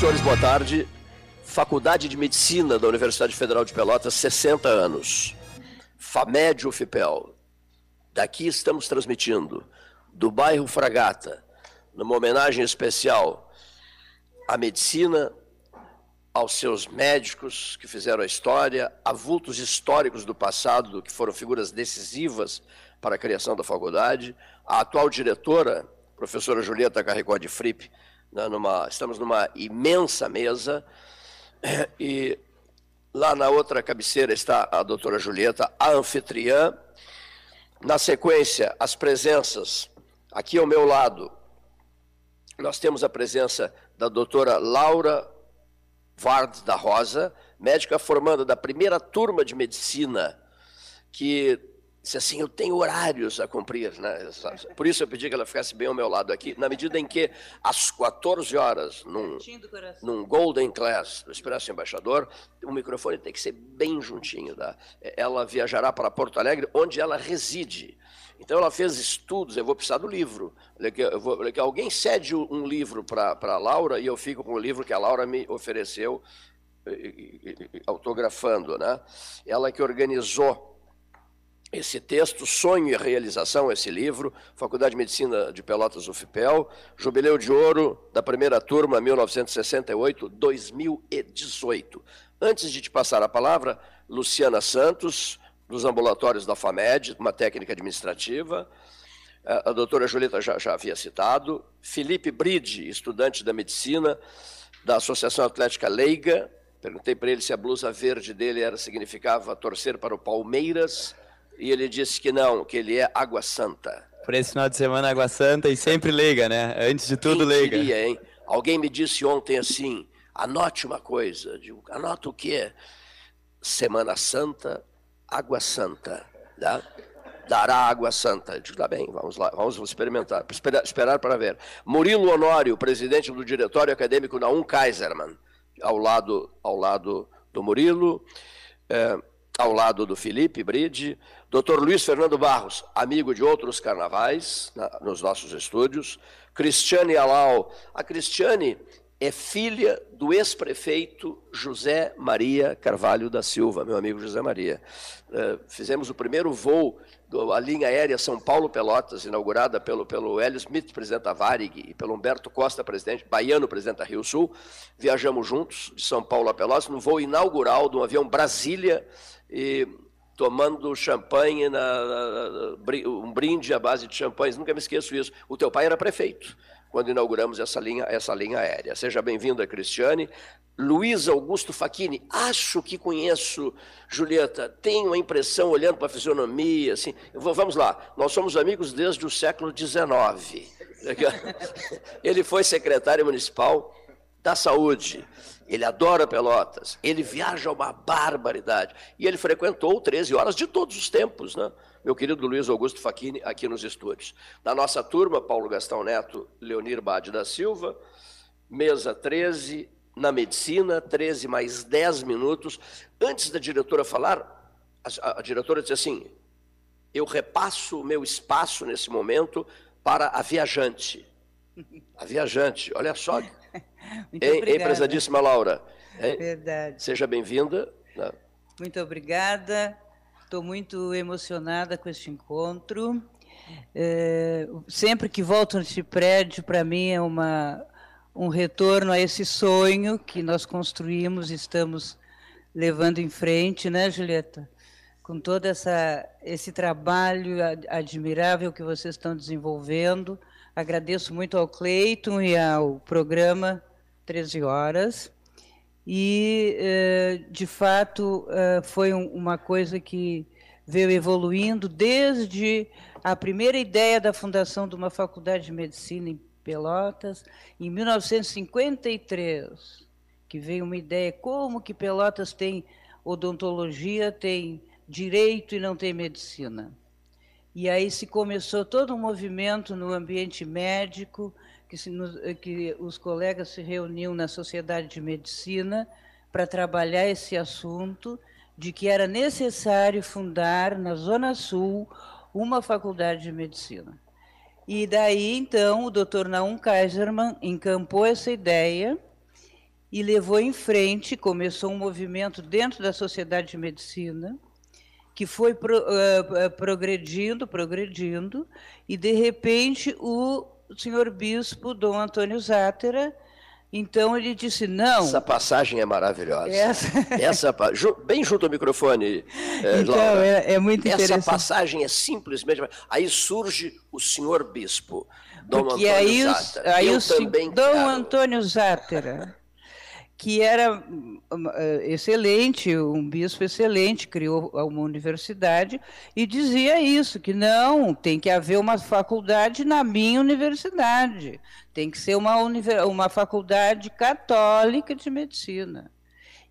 senhores, boa tarde. Faculdade de Medicina da Universidade Federal de Pelotas, 60 anos. FAMED UFPEL. Daqui estamos transmitindo, do bairro Fragata, numa homenagem especial à medicina, aos seus médicos que fizeram a história, a vultos históricos do passado, que foram figuras decisivas para a criação da faculdade, a atual diretora, professora Julieta Carricó de Fripp, né, numa, estamos numa imensa mesa, e lá na outra cabeceira está a doutora Julieta, a anfitriã. Na sequência, as presenças, aqui ao meu lado, nós temos a presença da doutora Laura Vard da Rosa, médica formanda da primeira turma de medicina, que disse assim, eu tenho horários a cumprir. Né? Por isso eu pedi que ela ficasse bem ao meu lado aqui, na medida em que às 14 horas, num, num Golden Class do Expresso Embaixador, o microfone tem que ser bem juntinho. Da, ela viajará para Porto Alegre, onde ela reside. Então ela fez estudos, eu vou precisar do livro. Eu vou, alguém cede um livro para a Laura e eu fico com o livro que a Laura me ofereceu, autografando. Né? Ela que organizou esse texto, Sonho e Realização, esse livro, Faculdade de Medicina de Pelotas UFPEL, Jubileu de Ouro da primeira turma, 1968-2018. Antes de te passar a palavra, Luciana Santos, dos ambulatórios da FAMED, uma técnica administrativa, a doutora Julieta já, já havia citado, Felipe Bride, estudante da medicina da Associação Atlética Leiga, perguntei para ele se a blusa verde dele era significava torcer para o Palmeiras, e ele disse que não, que ele é Água Santa. Por esse final de semana, Água Santa e sempre leiga, né? Antes de tudo, Quem leiga. Queria, hein? Alguém me disse ontem assim: anote uma coisa. Digo, anota o quê? Semana Santa, Água Santa. Tá? Dará Água Santa. Eu digo, tá bem, vamos lá, vamos experimentar, esperar, esperar para ver. Murilo Honório, presidente do Diretório Acadêmico da Um Kaiserman, ao lado, ao lado do Murilo. É, ao lado do Felipe Bride, Dr. Luiz Fernando Barros, amigo de outros carnavais na, nos nossos estúdios, Cristiane Alau. A Cristiane é filha do ex-prefeito José Maria Carvalho da Silva, meu amigo José Maria. Uh, fizemos o primeiro voo da linha aérea São Paulo-Pelotas, inaugurada pelo, pelo Hélio Smith, presidente da Varig, e pelo Humberto Costa, presidente baiano, presidente da Rio Sul. Viajamos juntos de São Paulo a Pelotas no voo inaugural de um avião Brasília e tomando champanhe, na, na, um brinde à base de champanhes, nunca me esqueço isso. O teu pai era prefeito quando inauguramos essa linha, essa linha aérea. Seja bem-vinda, Cristiane. Luiz Augusto Facchini, acho que conheço, Julieta, tenho a impressão, olhando para a fisionomia, assim, vou, vamos lá, nós somos amigos desde o século XIX. Ele foi secretário municipal da saúde, ele adora Pelotas, ele viaja uma barbaridade. E ele frequentou 13 horas de todos os tempos, né? Meu querido Luiz Augusto Facchini, aqui nos estúdios. Da nossa turma, Paulo Gastão Neto, Leonir Bade da Silva, mesa 13, na medicina, 13 mais 10 minutos. Antes da diretora falar, a, a diretora disse assim: eu repasso o meu espaço nesse momento para a viajante. A viajante, olha só Muito em, obrigada. Empresadíssima Laura. É verdade. Seja bem-vinda. Né? Muito obrigada. Estou muito emocionada com este encontro. É, sempre que volto neste prédio, para mim é uma, um retorno a esse sonho que nós construímos e estamos levando em frente, né, Julieta? Com todo essa, esse trabalho admirável que vocês estão desenvolvendo. Agradeço muito ao Cleiton e ao programa 13 horas. E, eh, de fato, eh, foi uma coisa que veio evoluindo desde a primeira ideia da fundação de uma faculdade de medicina em Pelotas, em 1953, que veio uma ideia como que Pelotas tem odontologia, tem direito e não tem medicina. E aí se começou todo um movimento no ambiente médico, que, se, que os colegas se reuniam na Sociedade de Medicina para trabalhar esse assunto de que era necessário fundar na Zona Sul uma faculdade de medicina. E daí, então, o Dr. Naum Kaiserman encampou essa ideia e levou em frente, começou um movimento dentro da Sociedade de Medicina, que foi pro, uh, progredindo, progredindo, e de repente o senhor bispo Dom Antônio Zátera, então ele disse não. Essa passagem é maravilhosa. Essa, Essa bem junto ao microfone. É, então Laura. É, é muito interessante. Essa passagem é simplesmente. Aí surge o senhor bispo, Dom Porque Antônio aí, Zátera. Aí Eu o também Dom quero. Antônio Zátera que era eh, excelente, um bispo excelente, criou uma universidade e dizia isso, que não, tem que haver uma faculdade na minha universidade, tem que ser uma, uma faculdade católica de medicina.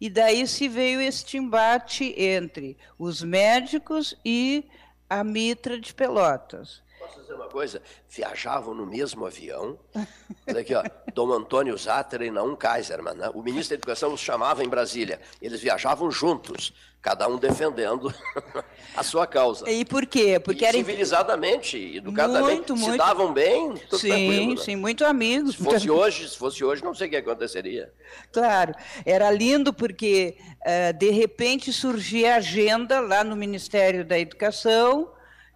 E daí se veio este embate entre os médicos e a Mitra de Pelotas dizer uma coisa? Viajavam no mesmo avião. Olha aqui, ó, Dom Antônio Zatter e Naum Kaiserman. Né? O ministro da Educação os chamava em Brasília. Eles viajavam juntos, cada um defendendo a sua causa. E por quê? Porque e era civilizadamente, educadamente, muito, muito... se davam bem, tudo Sim, né? sim, muito amigos. Se fosse hoje, se fosse hoje, não sei o que aconteceria. Claro, era lindo porque uh, de repente surgia a agenda lá no Ministério da Educação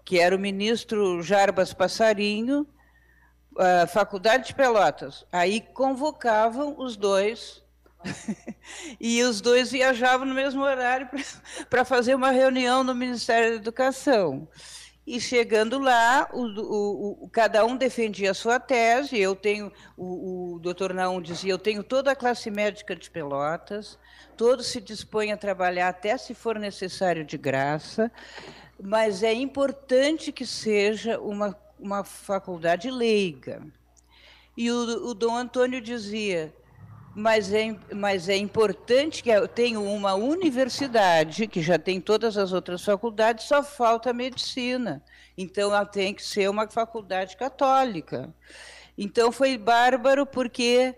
que era o ministro Jarbas Passarinho, a Faculdade de Pelotas. Aí convocavam os dois, e os dois viajavam no mesmo horário para fazer uma reunião no Ministério da Educação. E chegando lá, o, o, o, cada um defendia a sua tese. Eu tenho, o, o doutor Naum dizia, eu tenho toda a classe médica de Pelotas, todos se dispõem a trabalhar até se for necessário de graça mas é importante que seja uma, uma faculdade leiga. E o, o Dom Antônio dizia, mas é, mas é importante que eu tenha uma universidade, que já tem todas as outras faculdades, só falta a medicina. Então, ela tem que ser uma faculdade católica. Então, foi bárbaro, porque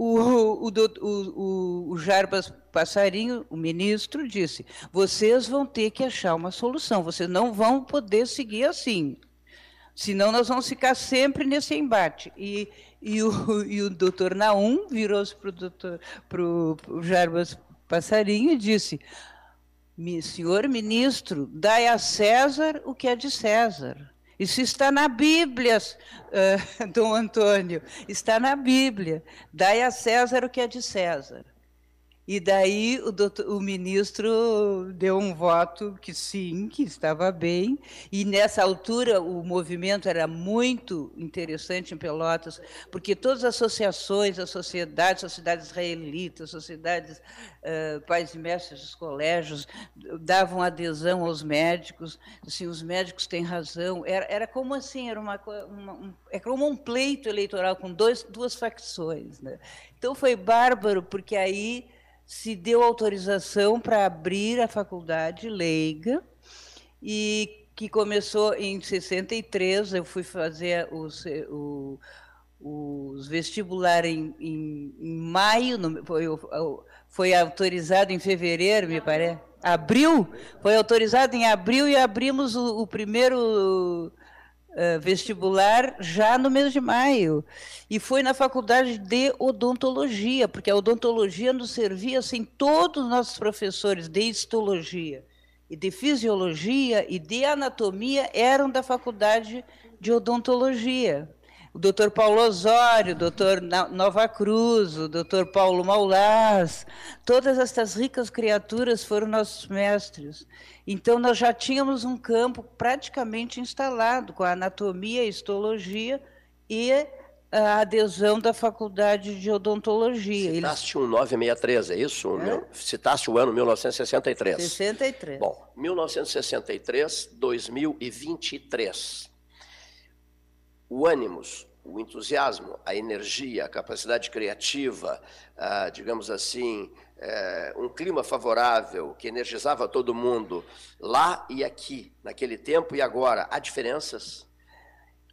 o, o, o, o Jarbas Passarinho, o ministro, disse: vocês vão ter que achar uma solução, vocês não vão poder seguir assim. Senão nós vamos ficar sempre nesse embate. E, e, o, e o doutor Naum virou-se para o Jarbas Passarinho e disse: Senhor ministro, dai a César o que é de César. Isso está na Bíblia, uh, Dom Antônio, está na Bíblia. Dai a César o que é de César. E daí o, doutor, o, ministro deu um voto que sim, que estava bem. E nessa altura o movimento era muito interessante em Pelotas, porque todas as associações, as sociedades, sociedades israelitas, sociedades uh, pais e mestres dos colégios, davam adesão aos médicos. Assim, os médicos têm razão. Era, era como assim, era uma, uma um, é como um pleito eleitoral com dois, duas facções. Né? Então foi bárbaro, porque aí se deu autorização para abrir a faculdade leiga e que começou em 63. Eu fui fazer os, o, os vestibular em, em, em maio, no, foi, foi autorizado em fevereiro, me parece. Abril? Foi autorizado em abril e abrimos o, o primeiro uh, vestibular já no mês de maio. E foi na faculdade de odontologia, porque a odontologia nos servia assim, todos os nossos professores de histologia e de fisiologia e de anatomia eram da faculdade de odontologia. O doutor Paulo Osório, o doutor Nova Cruz, o doutor Paulo Maulás, todas essas ricas criaturas foram nossos mestres. Então, nós já tínhamos um campo praticamente instalado, com a anatomia, a histologia e a adesão da faculdade de odontologia. Citaste Eles... um 963, é isso? É? Citaste o ano 1963. 63. Bom, 1963, 2023. O ânimos, o entusiasmo, a energia, a capacidade criativa, ah, digamos assim, é, um clima favorável que energizava todo mundo lá e aqui, naquele tempo e agora, há diferenças?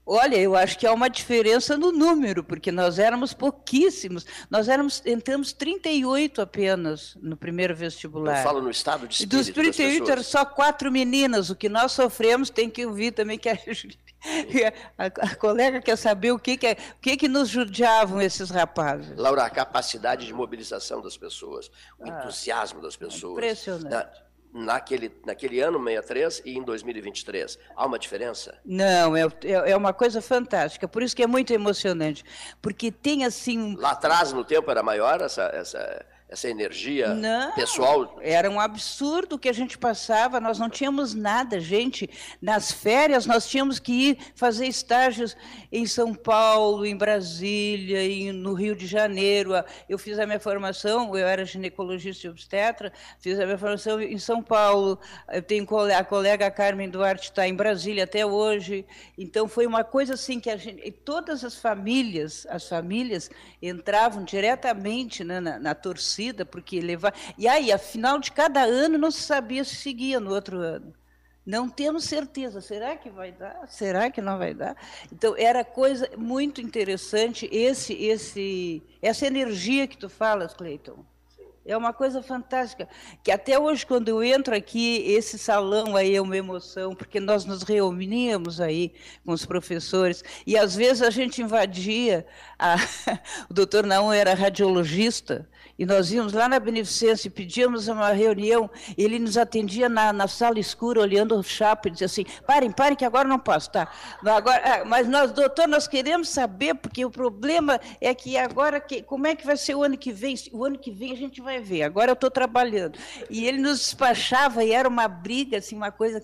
Olha, eu acho que há uma diferença no número, porque nós éramos pouquíssimos. Nós éramos, entramos 38 apenas no primeiro vestibular. Eu falo no estado de espírito Dos 38 eram só quatro meninas. O que nós sofremos tem que ouvir também que a, a, a colega quer saber o que que, é, o que que nos judiavam esses rapazes. Laura, a capacidade de mobilização das pessoas, o ah, entusiasmo das pessoas. Impressionante naquele, naquele ano 63 e em 2023. Há uma diferença? Não, é, é, é uma coisa fantástica, por isso que é muito emocionante, porque tem assim... Lá atrás, no tempo, era maior essa, essa essa energia não, pessoal? Era um absurdo que a gente passava, nós não tínhamos nada, gente. Nas férias nós tínhamos que ir fazer estágios em São Paulo, em Brasília, em, no Rio de Janeiro. Eu fiz a minha formação, eu era ginecologista e obstetra, fiz a minha formação em São Paulo. Eu tenho a colega Carmen Duarte está em Brasília até hoje. Então foi uma coisa assim que a gente, todas as famílias, as famílias entravam diretamente né, na, na torcida torcida, porque levar. E aí, afinal de cada ano, não se sabia se seguia no outro ano. Não temos certeza. Será que vai dar? Será que não vai dar? Então, era coisa muito interessante esse, esse, essa energia que tu falas, Cleiton. É uma coisa fantástica, que até hoje, quando eu entro aqui, esse salão aí é uma emoção, porque nós nos reuníamos aí com os professores, e às vezes a gente invadia, a... o doutor Naum era radiologista, e nós íamos lá na Beneficência e pedíamos uma reunião, ele nos atendia na, na sala escura, olhando o chapa, e dizia assim, parem, parem, que agora não posso, tá? Agora, ah, mas nós, doutor, nós queremos saber, porque o problema é que agora, que, como é que vai ser o ano que vem? O ano que vem a gente vai ver, agora eu estou trabalhando. E ele nos despachava, e era uma briga, assim, uma coisa...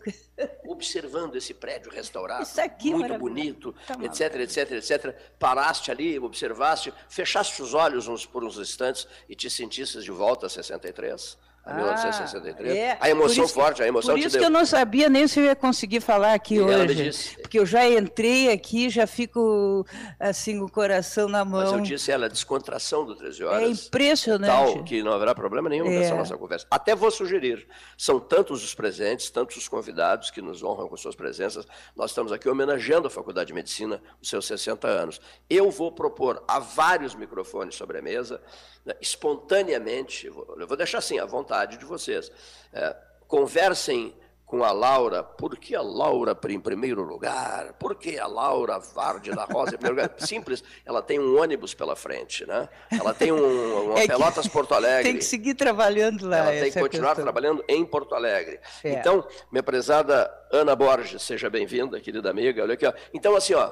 Observando esse prédio restaurado, aqui, muito bonito, tá etc, etc, etc, paraste ali, observaste, fechaste os olhos uns por uns instantes e te sentisse de volta a 63? A 1963. Ah, é. A emoção isso, forte, a emoção Por isso que eu não sabia nem se eu ia conseguir falar aqui e hoje. Porque eu já entrei aqui, já fico assim, o coração na mão. Mas eu disse ela, a descontração do 13 horas. É impressionante. Tal que não haverá problema nenhum é. nessa nossa conversa. Até vou sugerir. São tantos os presentes, tantos os convidados que nos honram com suas presenças. Nós estamos aqui homenageando a Faculdade de Medicina, os seus 60 anos. Eu vou propor a vários microfones sobre a mesa né, espontaneamente, eu vou deixar assim, à vontade de vocês, é, conversem com a Laura, por que a Laura em primeiro lugar? Por que a Laura Varde da Rosa em primeiro lugar? Simples, ela tem um ônibus pela frente, né? Ela tem um, uma é Pelotas Porto Alegre. Tem que seguir trabalhando lá. Ela tem que continuar questão. trabalhando em Porto Alegre. É. Então, minha prezada Ana Borges, seja bem-vinda, querida amiga. Olha aqui, ó. Então, assim, ó,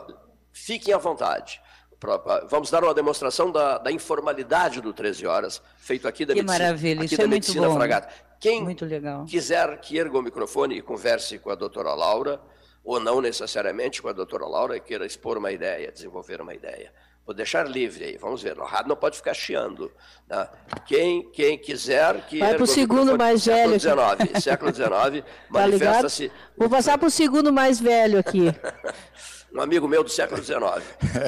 fiquem à vontade. Vamos dar uma demonstração da, da, informalidade do 13 Horas, feito aqui da que Medicina, maravilha, aqui isso da é medicina muito bom. Fragata. Quem muito legal. quiser que erga o microfone e converse com a doutora Laura, ou não necessariamente com a doutora Laura, queira expor uma ideia, desenvolver uma ideia. Vou deixar livre aí, vamos ver. O rádio não pode ficar chiando. Né? Quem, quem quiser que. Vai para o segundo mais velho. Século XIX, século XIX, tá manifesta-se. Vou passar para o segundo mais velho aqui. um amigo meu do século XIX,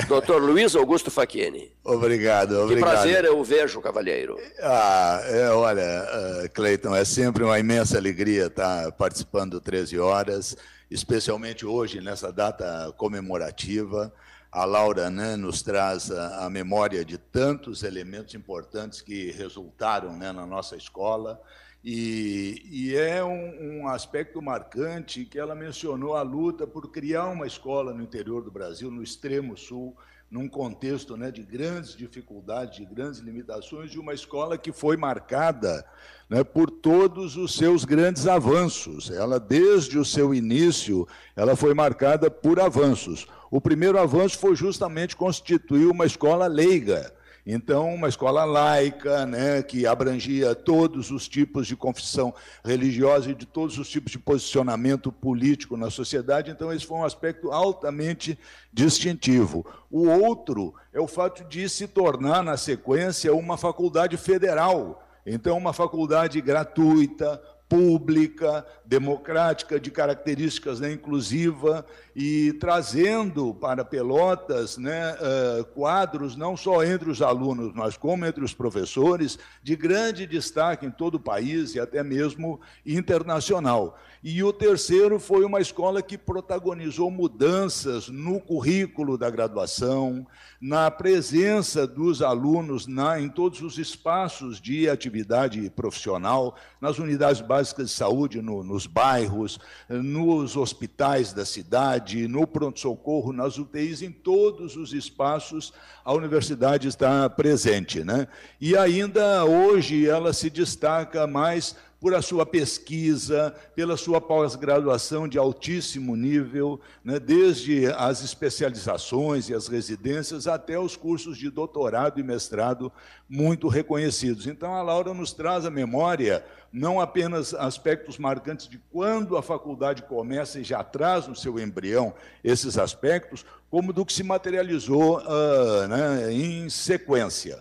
doutor Luiz Augusto Facchini. Obrigado, obrigado. Que prazer eu vejo, cavalheiro. Ah, é, olha, uh, Cleiton, é sempre uma imensa alegria estar participando do 13 Horas, especialmente hoje, nessa data comemorativa. A Laura né, nos traz a, a memória de tantos elementos importantes que resultaram né, na nossa escola, e, e é um, um, aspecto marcante que ela mencionou a luta por criar uma escola no interior do Brasil, no extremo sul, num contexto né, de grandes dificuldades, de grandes limitações, de uma escola que foi marcada né, por todos os seus grandes avanços. Ela, desde o seu início, ela foi marcada por avanços. O primeiro avanço foi justamente constituir uma escola leiga, então, uma escola laica, né, que abrangia todos os tipos de confissão religiosa e de todos os tipos de posicionamento político na sociedade. Então, esse foi um aspecto altamente distintivo. O outro é o fato de se tornar, na sequência, uma faculdade federal. Então, uma faculdade gratuita, pública, democrática, de características né, inclusiva e trazendo para Pelotas né, uh, quadros não só entre os alunos, mas como entre os professores, de grande destaque em todo o país e até mesmo internacional. E o terceiro foi uma escola que protagonizou mudanças no currículo da graduação, na presença dos alunos na, em todos os espaços de atividade profissional, nas unidades básicas de saúde, no, nos bairros, nos hospitais da cidade, no pronto-socorro, nas UTIs, em todos os espaços a universidade está presente. Né? E ainda hoje ela se destaca mais por a sua pesquisa, pela sua pós-graduação de altíssimo nível, né, desde as especializações e as residências até os cursos de doutorado e mestrado muito reconhecidos. Então, a Laura nos traz à memória não apenas aspectos marcantes de quando a faculdade começa e já traz no seu embrião esses aspectos, como do que se materializou uh, né, em sequência.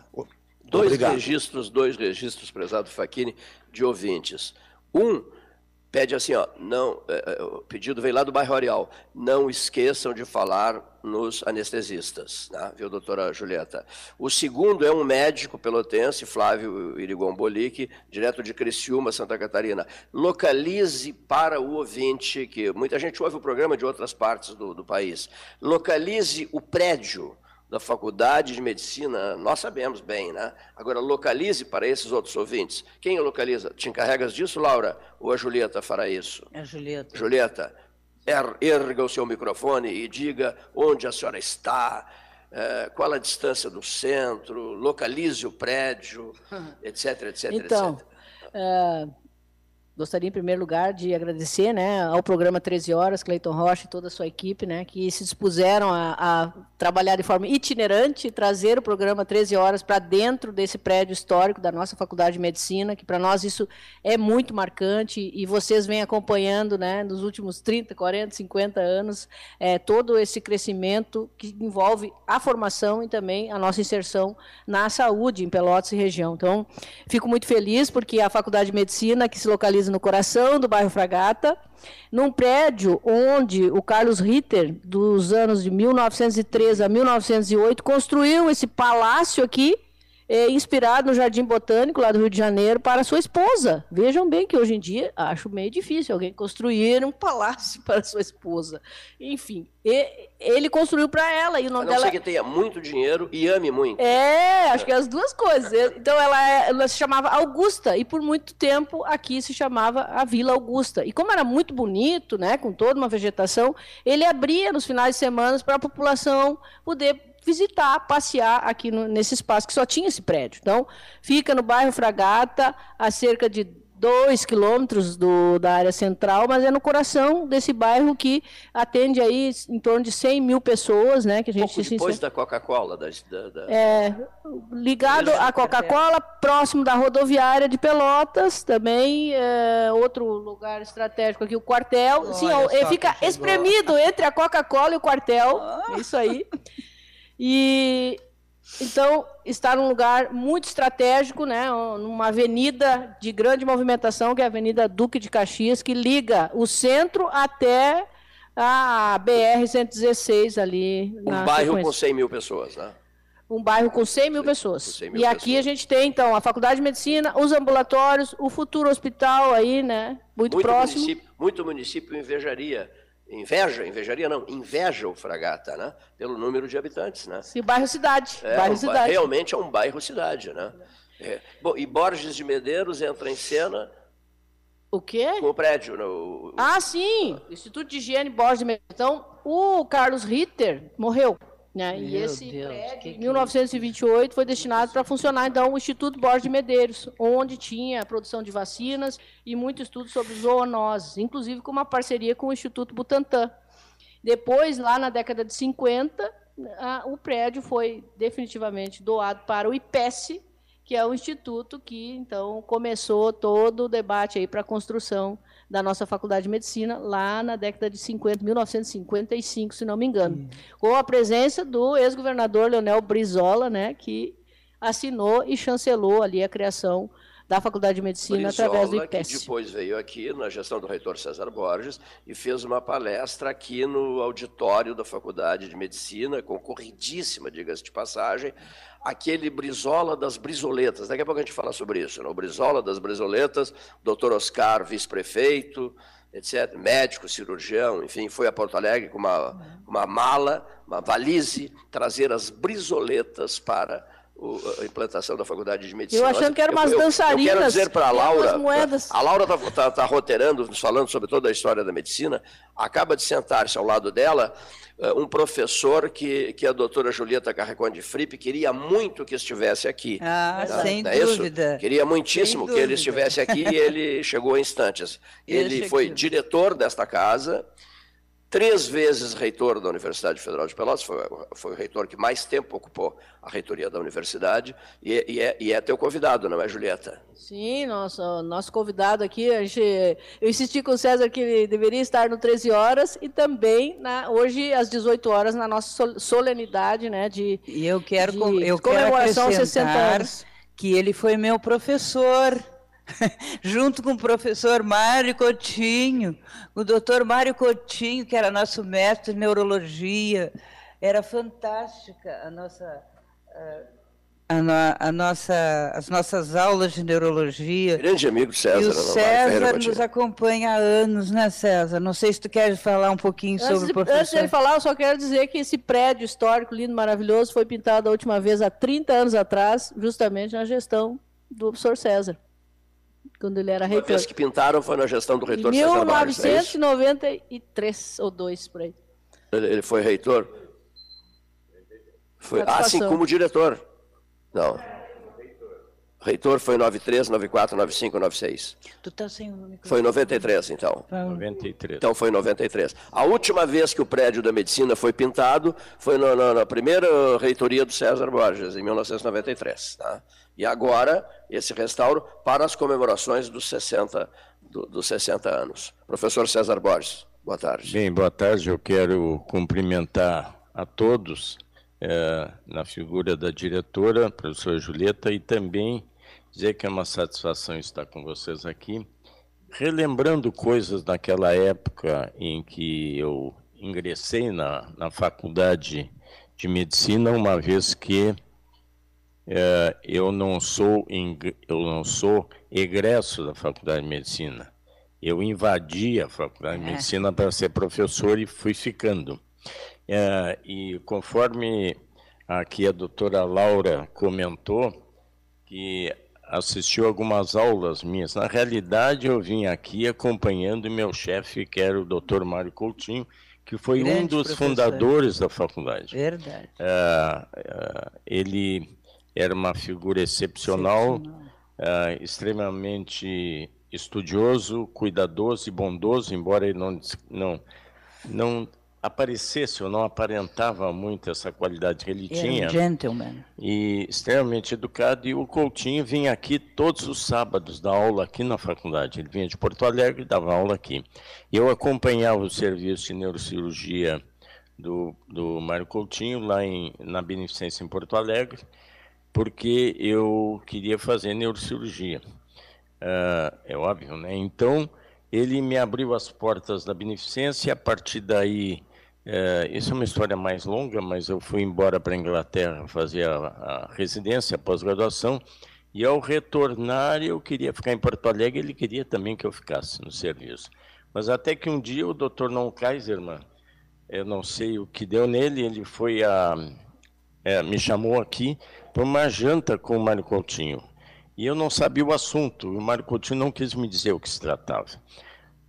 Dois Obrigado. registros, dois registros, prezado Faquini, de ouvintes. Um pede assim, ó, não, é, é, o pedido veio lá do bairro Areal, não esqueçam de falar nos anestesistas, né? viu, doutora Julieta? O segundo é um médico pelotense, Flávio Irigon Bolic, direto de Criciúma, Santa Catarina. Localize para o ouvinte, que muita gente ouve o programa de outras partes do, do país, localize o prédio da Faculdade de Medicina, nós sabemos bem, né? Agora, localize para esses outros ouvintes. Quem localiza? Te encarregas disso, Laura? Ou a Julieta fará isso? É a Julieta. Julieta, er, erga o seu microfone e diga onde a senhora está, é, qual a distância do centro, localize o prédio, etc, etc, então, etc. É, Gostaria, em primeiro lugar, de agradecer né, ao programa 13 Horas, Cleiton Rocha e toda a sua equipe, né, que se dispuseram a, a trabalhar de forma itinerante e trazer o programa 13 Horas para dentro desse prédio histórico da nossa Faculdade de Medicina, que para nós isso é muito marcante e vocês vêm acompanhando né, nos últimos 30, 40, 50 anos é, todo esse crescimento que envolve a formação e também a nossa inserção na saúde em Pelotas e região. Então, fico muito feliz porque a Faculdade de Medicina, que se localiza no coração do bairro Fragata, num prédio onde o Carlos Ritter, dos anos de 1903 a 1908, construiu esse palácio aqui, é, inspirado no Jardim Botânico, lá do Rio de Janeiro, para sua esposa. Vejam bem que hoje em dia acho meio difícil alguém construir um palácio para sua esposa. Enfim, ele construiu para ela. E o nome a não dela... ser que tenha muito dinheiro e ame muito. É, acho que é as duas coisas. Então ela, é, ela se chamava Augusta e por muito tempo aqui se chamava a Vila Augusta. E como era muito bonito, né, com toda uma vegetação, ele abria nos finais de semana para a população poder visitar, passear aqui no, nesse espaço que só tinha esse prédio. Então, fica no bairro Fragata, a cerca de dois quilômetros do, da área central, mas é no coração desse bairro que atende aí em torno de 100 mil pessoas, né? Que a gente pouco depois da Coca-Cola, da, da, é ligado à Coca-Cola, próximo da rodoviária de Pelotas, também é, outro lugar estratégico aqui, o quartel. Sim, ó, fica espremido entre a Coca-Cola e o quartel, ah. isso aí. E então, está num lugar muito estratégico, né, numa avenida de grande movimentação, que é a Avenida Duque de Caxias, que liga o centro até a BR-116 ali. Um bairro com 100 mil pessoas, né? Um bairro com 100 mil pessoas. 100 mil e aqui pessoas. a gente tem, então, a Faculdade de Medicina, os ambulatórios, o futuro hospital aí, né, muito, muito próximo. Município, muito município invejaria inveja, invejaria não, inveja o Fragata, né? Pelo número de habitantes, né? Sim, bairro cidade, é, bairro um, cidade. Realmente é um bairro cidade, né? É. Bom, e Borges de Medeiros entra em cena. O quê? Com o prédio. No, ah, sim! Instituto de Higiene Borges de Medeiros. Então, o Carlos Ritter morreu. Né? E esse Deus, prédio, em 1928, foi destinado para funcionar, então, o Instituto Borges de Medeiros, onde tinha produção de vacinas e muito estudo sobre zoonoses, inclusive com uma parceria com o Instituto Butantan. Depois, lá na década de 50, a, o prédio foi definitivamente doado para o IPES, que é o instituto que, então, começou todo o debate aí para a construção da nossa Faculdade de Medicina, lá na década de 50, 1955, se não me engano, uhum. com a presença do ex-governador Leonel Brizola, né, que assinou e chancelou ali a criação da Faculdade de Medicina Brizola, através do IPES. que depois veio aqui na gestão do reitor César Borges e fez uma palestra aqui no auditório da Faculdade de Medicina, concorridíssima, diga-se de passagem, aquele Brizola das Brizoletas. Daqui a pouco a gente fala sobre isso. Né? O Brizola das Brizoletas, doutor Oscar, vice-prefeito, etc., médico, cirurgião, enfim, foi a Porto Alegre com uma, uma mala, uma valise, trazer as brisoletas para a implantação da Faculdade de Medicina. Eu achando que eram umas dançarinas. Eu, quero dizer para a Laura, a Laura está tá, tá roteirando, nos falando sobre toda a história da medicina, acaba de sentar-se ao lado dela eh, um professor que, que a doutora Julieta Carreconde de Fripe queria muito que estivesse aqui. Ah, tá? sem é dúvida. Queria muitíssimo que ele estivesse aqui e ele chegou em instantes. Ele, ele foi diretor desta casa, três vezes reitor da Universidade Federal de Pelotas, foi, foi o reitor que mais tempo ocupou a reitoria da universidade, e, e, é, e é teu convidado, não é, Julieta? Sim, nosso, nosso convidado aqui, a gente, eu insisti com o César que ele deveria estar no 13 horas e também na, hoje às 18 horas na nossa solenidade né, de, e eu quero, de eu comemoração quero 60 anos. que ele foi meu professor junto com o professor Mário Coutinho, o doutor Mário Coutinho, que era nosso mestre de neurologia. Era fantástica a nossa. A, no, a, nossa, as nossas aulas de neurologia. Grande amigo César. E o César nos acompanha há anos, né, César? Não sei se tu queres falar um pouquinho antes sobre de, o professor. Antes de ele falar, eu só quero dizer que esse prédio histórico, lindo, maravilhoso, foi pintado a última vez há 30 anos atrás, justamente na gestão do professor César quando ele era reitor. A vez que pintaram foi na gestão do reitor em 1993 é ou 2 por aí. Ele, ele foi reitor? Foi, ah, sim, como diretor. Não. Reitor foi 93, 94, 95, 96. Tu tá sem o nome. Foi em 93, então. 93. Então foi em 93. A última vez que o prédio da medicina foi pintado foi na, na, na primeira reitoria do César Borges, em 1993. Tá? E agora, esse restauro para as comemorações dos 60, do, dos 60 anos. Professor César Borges, boa tarde. Bem, boa tarde. Eu quero cumprimentar a todos é, na figura da diretora, professora Julieta, e também dizer que é uma satisfação estar com vocês aqui, relembrando coisas daquela época em que eu ingressei na, na faculdade de medicina, uma vez que é, eu não sou eu não sou egresso da faculdade de medicina. Eu invadi a faculdade de é. medicina para ser professor e fui ficando. É, e conforme aqui a doutora Laura comentou, que assistiu algumas aulas minhas. Na realidade, eu vim aqui acompanhando meu chefe, que era o doutor Mário Coutinho, que foi Grande um dos professor. fundadores da faculdade. Verdade. É, é, ele era uma figura excepcional, excepcional. Uh, extremamente estudioso, cuidadoso e bondoso, embora ele não, não, não aparecesse ou não aparentava muito essa qualidade que ele era tinha. Um gentleman. E extremamente educado. E o Coutinho vinha aqui todos os sábados dar aula aqui na faculdade. Ele vinha de Porto Alegre e dava aula aqui. Eu acompanhava o serviço de neurocirurgia do, do Mário Coutinho lá em, na Beneficência em Porto Alegre porque eu queria fazer neurocirurgia. Uh, é óbvio, né? Então, ele me abriu as portas da beneficência, a partir daí, uh, isso é uma história mais longa, mas eu fui embora para a Inglaterra fazer a, a residência, a pós-graduação, e ao retornar eu queria ficar em Porto Alegre, ele queria também que eu ficasse no serviço. Mas até que um dia o Dr. Non Kaiserman, eu não sei o que deu nele, ele foi a, é, me chamou aqui para uma janta com o Mário Coutinho. E eu não sabia o assunto, o Mário Coutinho não quis me dizer o que se tratava.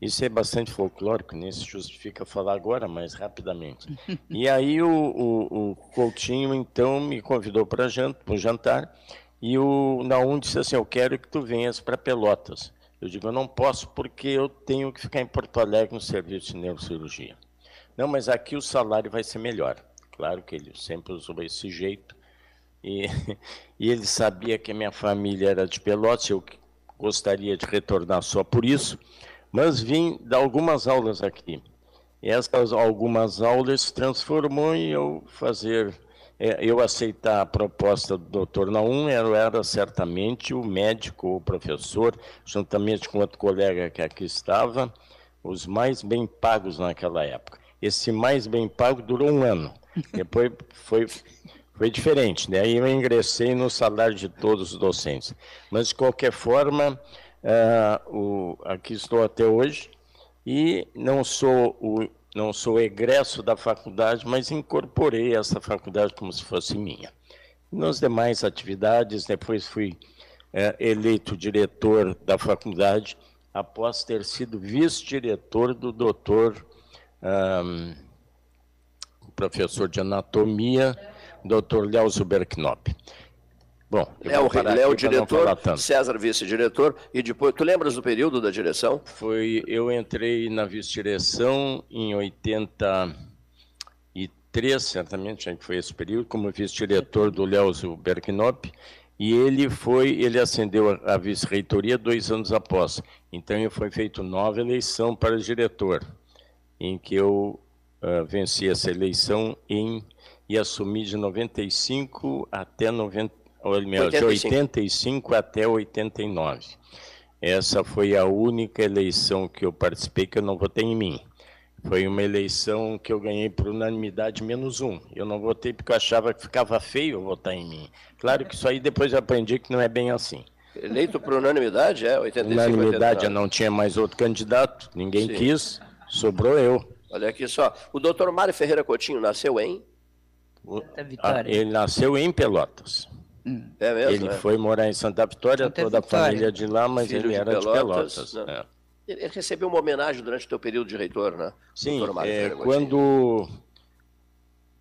Isso é bastante folclórico, nem se justifica falar agora, mas rapidamente. E aí o, o, o Coutinho, então, me convidou para jant, um jantar, e o Naum disse assim, eu quero que tu venhas para Pelotas. Eu digo, eu não posso porque eu tenho que ficar em Porto Alegre no serviço de neurocirurgia. Não, mas aqui o salário vai ser melhor. Claro que ele sempre usou esse jeito, e, e ele sabia que minha família era de Pelotas, eu gostaria de retornar só por isso, mas vim dar algumas aulas aqui. E essas algumas aulas transformou em eu fazer é, eu aceitar a proposta do doutor Naum, eu era certamente o médico, o professor, juntamente com outro colega que aqui estava, os mais bem pagos naquela época. Esse mais bem pago durou um ano. Depois foi, foi diferente. Né? eu ingressei no salário de todos os docentes. Mas, de qualquer forma, uh, o, aqui estou até hoje e não sou o não sou egresso da faculdade, mas incorporei essa faculdade como se fosse minha. Nas demais atividades, depois fui é, eleito diretor da faculdade, após ter sido vice-diretor do doutor, um, professor de anatomia, doutor Léo Zuberknop. Bom, Léo, Léo diretor, César vice-diretor, e depois, tu lembras do período da direção? Foi, eu entrei na vice-direção em 83, certamente, acho que foi esse período, como vice-diretor do Léo Berknop, e ele foi, ele ascendeu a vice-reitoria dois anos após. Então, foi feita nova eleição para diretor, em que eu uh, venci essa eleição em, e assumi de 95 até 90 de 85 até 89. Essa foi a única eleição que eu participei que eu não votei em mim. Foi uma eleição que eu ganhei por unanimidade menos um. Eu não votei porque eu achava que ficava feio votar em mim. Claro que isso aí depois eu aprendi que não é bem assim. Eleito por unanimidade, é? 85, unanimidade, 89. não tinha mais outro candidato, ninguém Sim. quis, sobrou eu. Olha aqui só, o doutor Mário Ferreira Coutinho nasceu em? O, ah, ele nasceu em Pelotas. É mesmo, ele é. foi morar em Santa Vitória, Santa toda Vitória. a família de lá, mas Filho ele era de Pelotas. De Pelotas é. Ele recebeu uma homenagem durante o teu período de reitor, né? Sim, é, quando,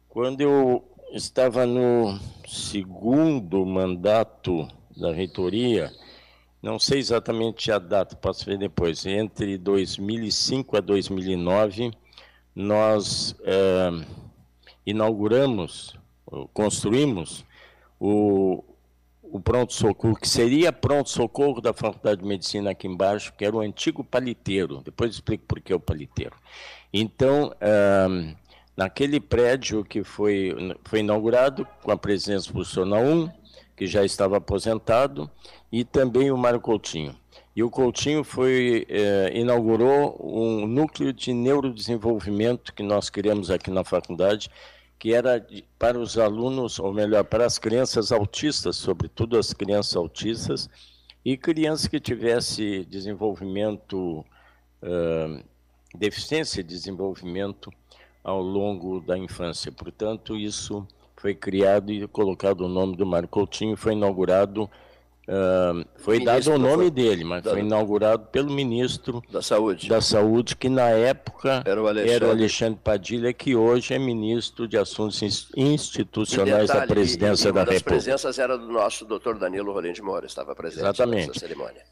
quando eu estava no segundo mandato da reitoria, não sei exatamente a data, posso ver depois, entre 2005 a 2009, nós é, inauguramos, construímos o, o pronto-socorro, que seria pronto-socorro da Faculdade de Medicina aqui embaixo, que era o antigo paliteiro. Depois explico por que o paliteiro. Então, ah, naquele prédio que foi, foi inaugurado, com a presença do professor Naum, que já estava aposentado, e também o Mário Coutinho. E o Coutinho foi, eh, inaugurou um núcleo de neurodesenvolvimento que nós criamos aqui na faculdade, que era para os alunos, ou melhor, para as crianças autistas, sobretudo as crianças autistas, e crianças que tivessem desenvolvimento, deficiência de desenvolvimento ao longo da infância. Portanto, isso foi criado e colocado o nome do Mário Coutinho, foi inaugurado Uh, foi ministro, dado o nome foi, dele, mas da, foi inaugurado pelo ministro da Saúde. da Saúde, que na época era o Alexandre, era o Alexandre Padilha, que hoje é ministro de Assuntos Institucionais detalhe, da Presidência e, e da República. Uma das presenças era do nosso doutor Danilo Rolim de Moura, estava presente Exatamente. nessa cerimônia.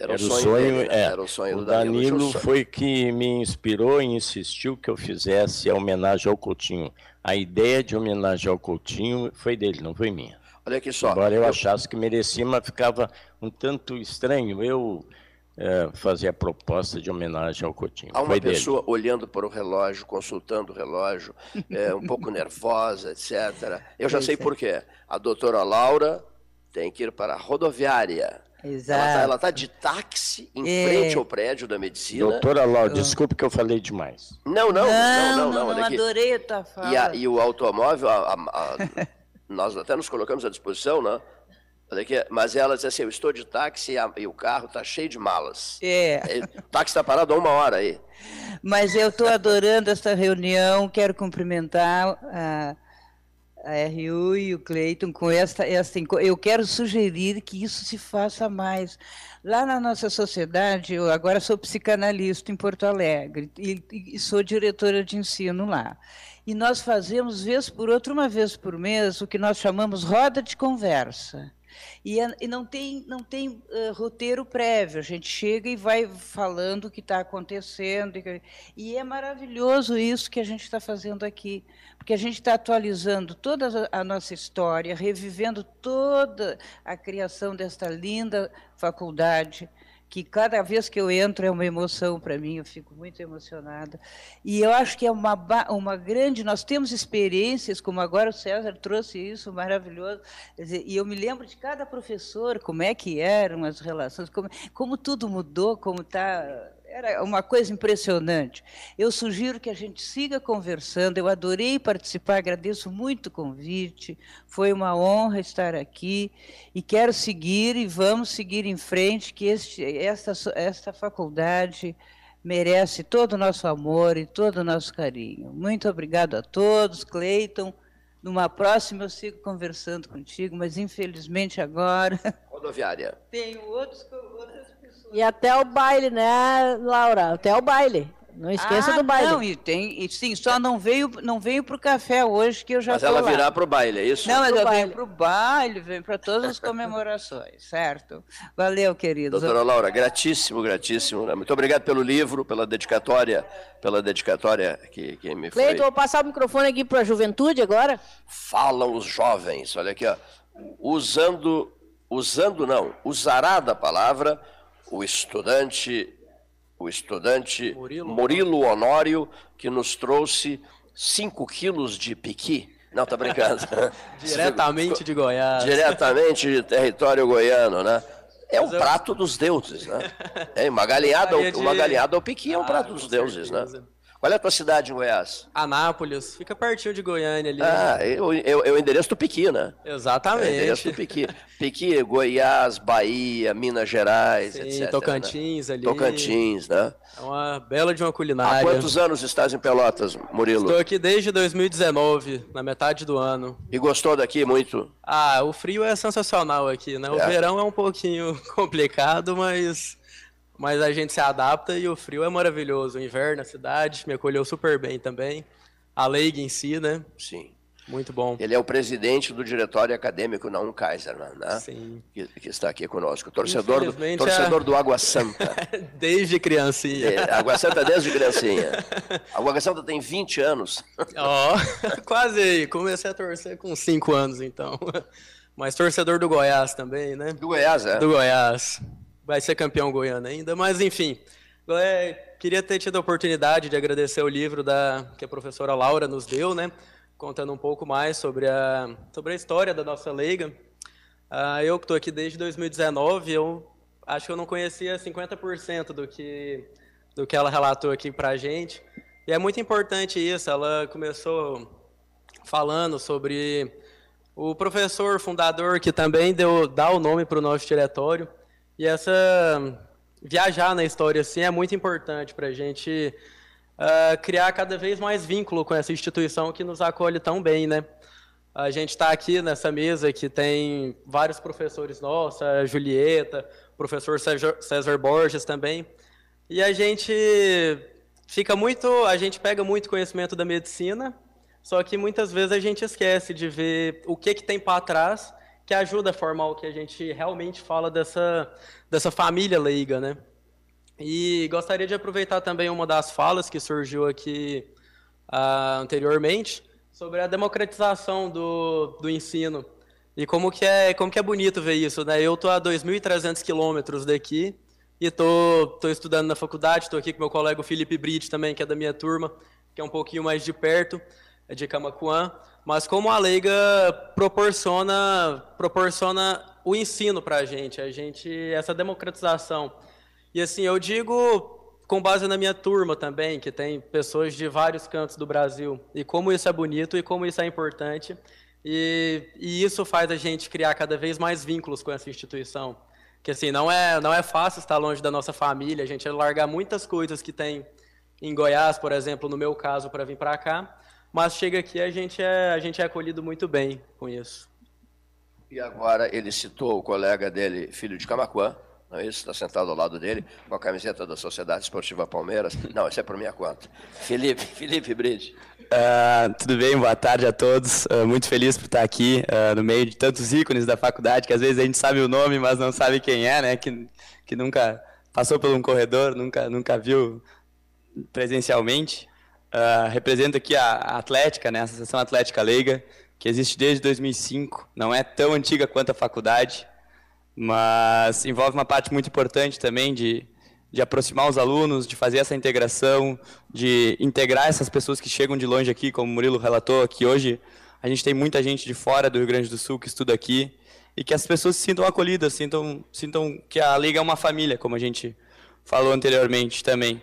Era, era, o sonho, sonho dele, né? é, era o sonho o Danilo. Danilo foi que me inspirou e insistiu que eu fizesse a homenagem ao Coutinho. A ideia de homenagem ao Coutinho foi dele, não foi minha. Olha aqui só. Embora eu, eu achasse que merecia, mas ficava um tanto estranho eu é, fazer a proposta de homenagem ao Coutinho. Há uma Foi pessoa dele. olhando para o relógio, consultando o relógio, é, um pouco nervosa, etc. Eu já sei por quê. A doutora Laura tem que ir para a rodoviária. Tá, Exato. Ela está de táxi em é. frente ao prédio da medicina. Doutora Laura, desculpe que eu falei demais. Não, não, não, não, não. não, não adorei a tua fala. E, a, e o automóvel, a, a, nós até nos colocamos à disposição, né? Mas ela disse assim: Eu estou de táxi e, o carro está cheio de malas. É. O táxi está parado há uma hora aí. Mas eu estou adorando esta reunião, quero cumprimentar a, a RU e o Cleiton com esta, esta. Eu quero sugerir que isso se faça mais. Lá na nossa sociedade, eu agora sou psicanalista em Porto Alegre e, e sou diretora de ensino lá e nós fazemos, vez por outra, uma vez por mês, o que nós chamamos roda de conversa. E, é, e não tem, não tem uh, roteiro prévio, a gente chega e vai falando o que está acontecendo. E, e, é maravilhoso isso que a gente está fazendo aqui, porque a gente está atualizando toda a, a nossa história, revivendo toda a criação desta linda faculdade que cada vez que eu entro é uma emoção para mim, eu fico muito emocionada. E eu acho que é uma, uma grande. Nós temos experiências, como agora o César trouxe isso, maravilhoso. E eu me lembro de cada professor, como é que eram as relações, como, como tudo mudou, como está era uma coisa impressionante. Eu sugiro que a gente siga conversando. Eu adorei participar, agradeço muito o convite. Foi uma honra estar aqui e quero seguir e vamos seguir em frente, que este, esta, esta faculdade merece todo o nosso amor e todo o nosso carinho. Muito obrigado a todos, Cleiton. Numa próxima eu sigo conversando contigo, mas infelizmente agora. Rodoviária. Tenho outros, outras e até o baile, né, Laura? Até o baile. Não esqueça ah, do baile. Não, e tem, e sim, só não veio, não veio para o café hoje que eu já Mas ela lá. virá para o baile, é isso? Não, mas pro eu baile. venho para o baile, venho para todas as comemorações, certo? Valeu, queridos. Doutora Laura, gratíssimo, gratíssimo. né? Muito obrigado pelo livro, pela dedicatória, pela dedicatória que, que me foi. Cleiton, vou passar o microfone aqui para a juventude agora. Falam os jovens, olha aqui, ó, usando, usando não, usará da palavra o estudante, o estudante Murilo. Murilo Honório, que nos trouxe 5 quilos de piqui. Não, tá brincando. Diretamente de Goiás. Diretamente de território goiano, né? É um eu- prato dos deuses, né? É, uma galinhada, uma galinhada ao piqui é um Ah, prato dos deuses, né? Qual é a tua cidade em Goiás? Anápolis, fica pertinho de Goiânia ali. Ah, é o, é o- é endereço do piqui, né? É o endereço Exatamente. do piqui. Piqui, Goiás, Bahia, Minas Gerais, Sim, etc. né? Tocantins ali. Tocantins, né? É uma bela de uma Há culinária. quantos anos estás em Pelotas, Murilo? Estou aqui desde 2019, na metade do ano. E gostou daqui muito? Ah, o frio é sensacional aqui, né? O É. verão é um pouquinho complicado, mas, mas a gente se adapta e o frio é maravilhoso. O inverno, a cidade, me acolheu super bem também. A Leiga em si, né? Sim. Muito bom. Ele é o presidente do diretório acadêmico Naum Kaiserman, né? Sim. Que, que está aqui conosco. Torcedor, do, torcedor a- do Água Santa. Desde criancinha. É, Água Santa desde criancinha. A Água Santa tem 20 anos. Ó, quase aí. Comecei a torcer com 5 anos, então. Mas torcedor do Goiás também, né? Do Goiás, é? do Goiás. Vai ser campeão goiano ainda, mas enfim. É, queria ter tido a oportunidade de agradecer o livro da, que a professora Laura nos deu, né? Contando um pouco mais sobre a, sobre a história da nossa leiga. Ah, eu que estou aqui desde 2019, eu acho que eu não conhecia 50% do que, do que ela relatou aqui para a gente. E é muito importante isso, ela começou falando sobre o professor fundador que também deu dá o nome para o nosso diretório e essa viajar na história assim é muito importante para a gente ah, criar cada vez mais vínculo com essa instituição que nos acolhe tão bem, né? A gente está aqui nessa mesa que tem vários professores nossos, a Julieta, o professor César Borges também, e a gente fica muito, a gente pega muito conhecimento da medicina, só que muitas vezes a gente esquece de ver o que que tem para trás que ajuda a formar o que a gente realmente fala dessa dessa família leiga, né? E gostaria de aproveitar também uma das falas que surgiu aqui ah, anteriormente sobre a democratização do, do ensino e como que é como que é bonito ver isso, né? Eu tô a 2.300 quilômetros daqui e tô, tô estudando na faculdade, estou aqui com meu colega Felipe Brite também, que é da minha turma, que é um pouquinho mais de perto, é de Camacuã, mas como a Leiga proporciona proporciona o ensino para a gente, a gente essa democratização. E assim, eu digo com base na minha turma também, que tem pessoas de vários cantos do Brasil, e como isso é bonito e como isso é importante. E, e isso faz a gente criar cada vez mais vínculos com essa instituição. Que assim, não é, não é fácil estar longe da nossa família, a gente largar muitas coisas que tem em Goiás, por exemplo, no meu caso, para vir para cá, mas chega aqui a gente é, a gente é acolhido muito bem com isso. E agora ele citou o colega dele, filho de Camacuã, não é isso? Está sentado ao lado dele, com a camiseta da Sociedade Esportiva Palmeiras. Não, isso é por minha conta. Felipe, Felipe Bride. Ah, tudo bem, boa tarde a todos. Ah, muito feliz por estar aqui ah, no meio de tantos ícones da faculdade, que às vezes a gente sabe o nome, mas não sabe quem é, né? Que, que nunca passou por um corredor, nunca, nunca viu presencialmente. Ah, represento aqui a, a Atlética, né? a Associação Atlética Leiga, que existe desde 2005. Não é tão antiga quanto a faculdade, mas envolve uma parte muito importante também de, de aproximar os alunos, de fazer essa integração, de integrar essas pessoas que chegam de longe aqui, como o Murilo relatou, que hoje a gente tem muita gente de fora do Rio Grande do Sul que estuda aqui, e que as pessoas se sintam acolhidas, sintam, sintam que a Liga é uma família, como a gente falou anteriormente também.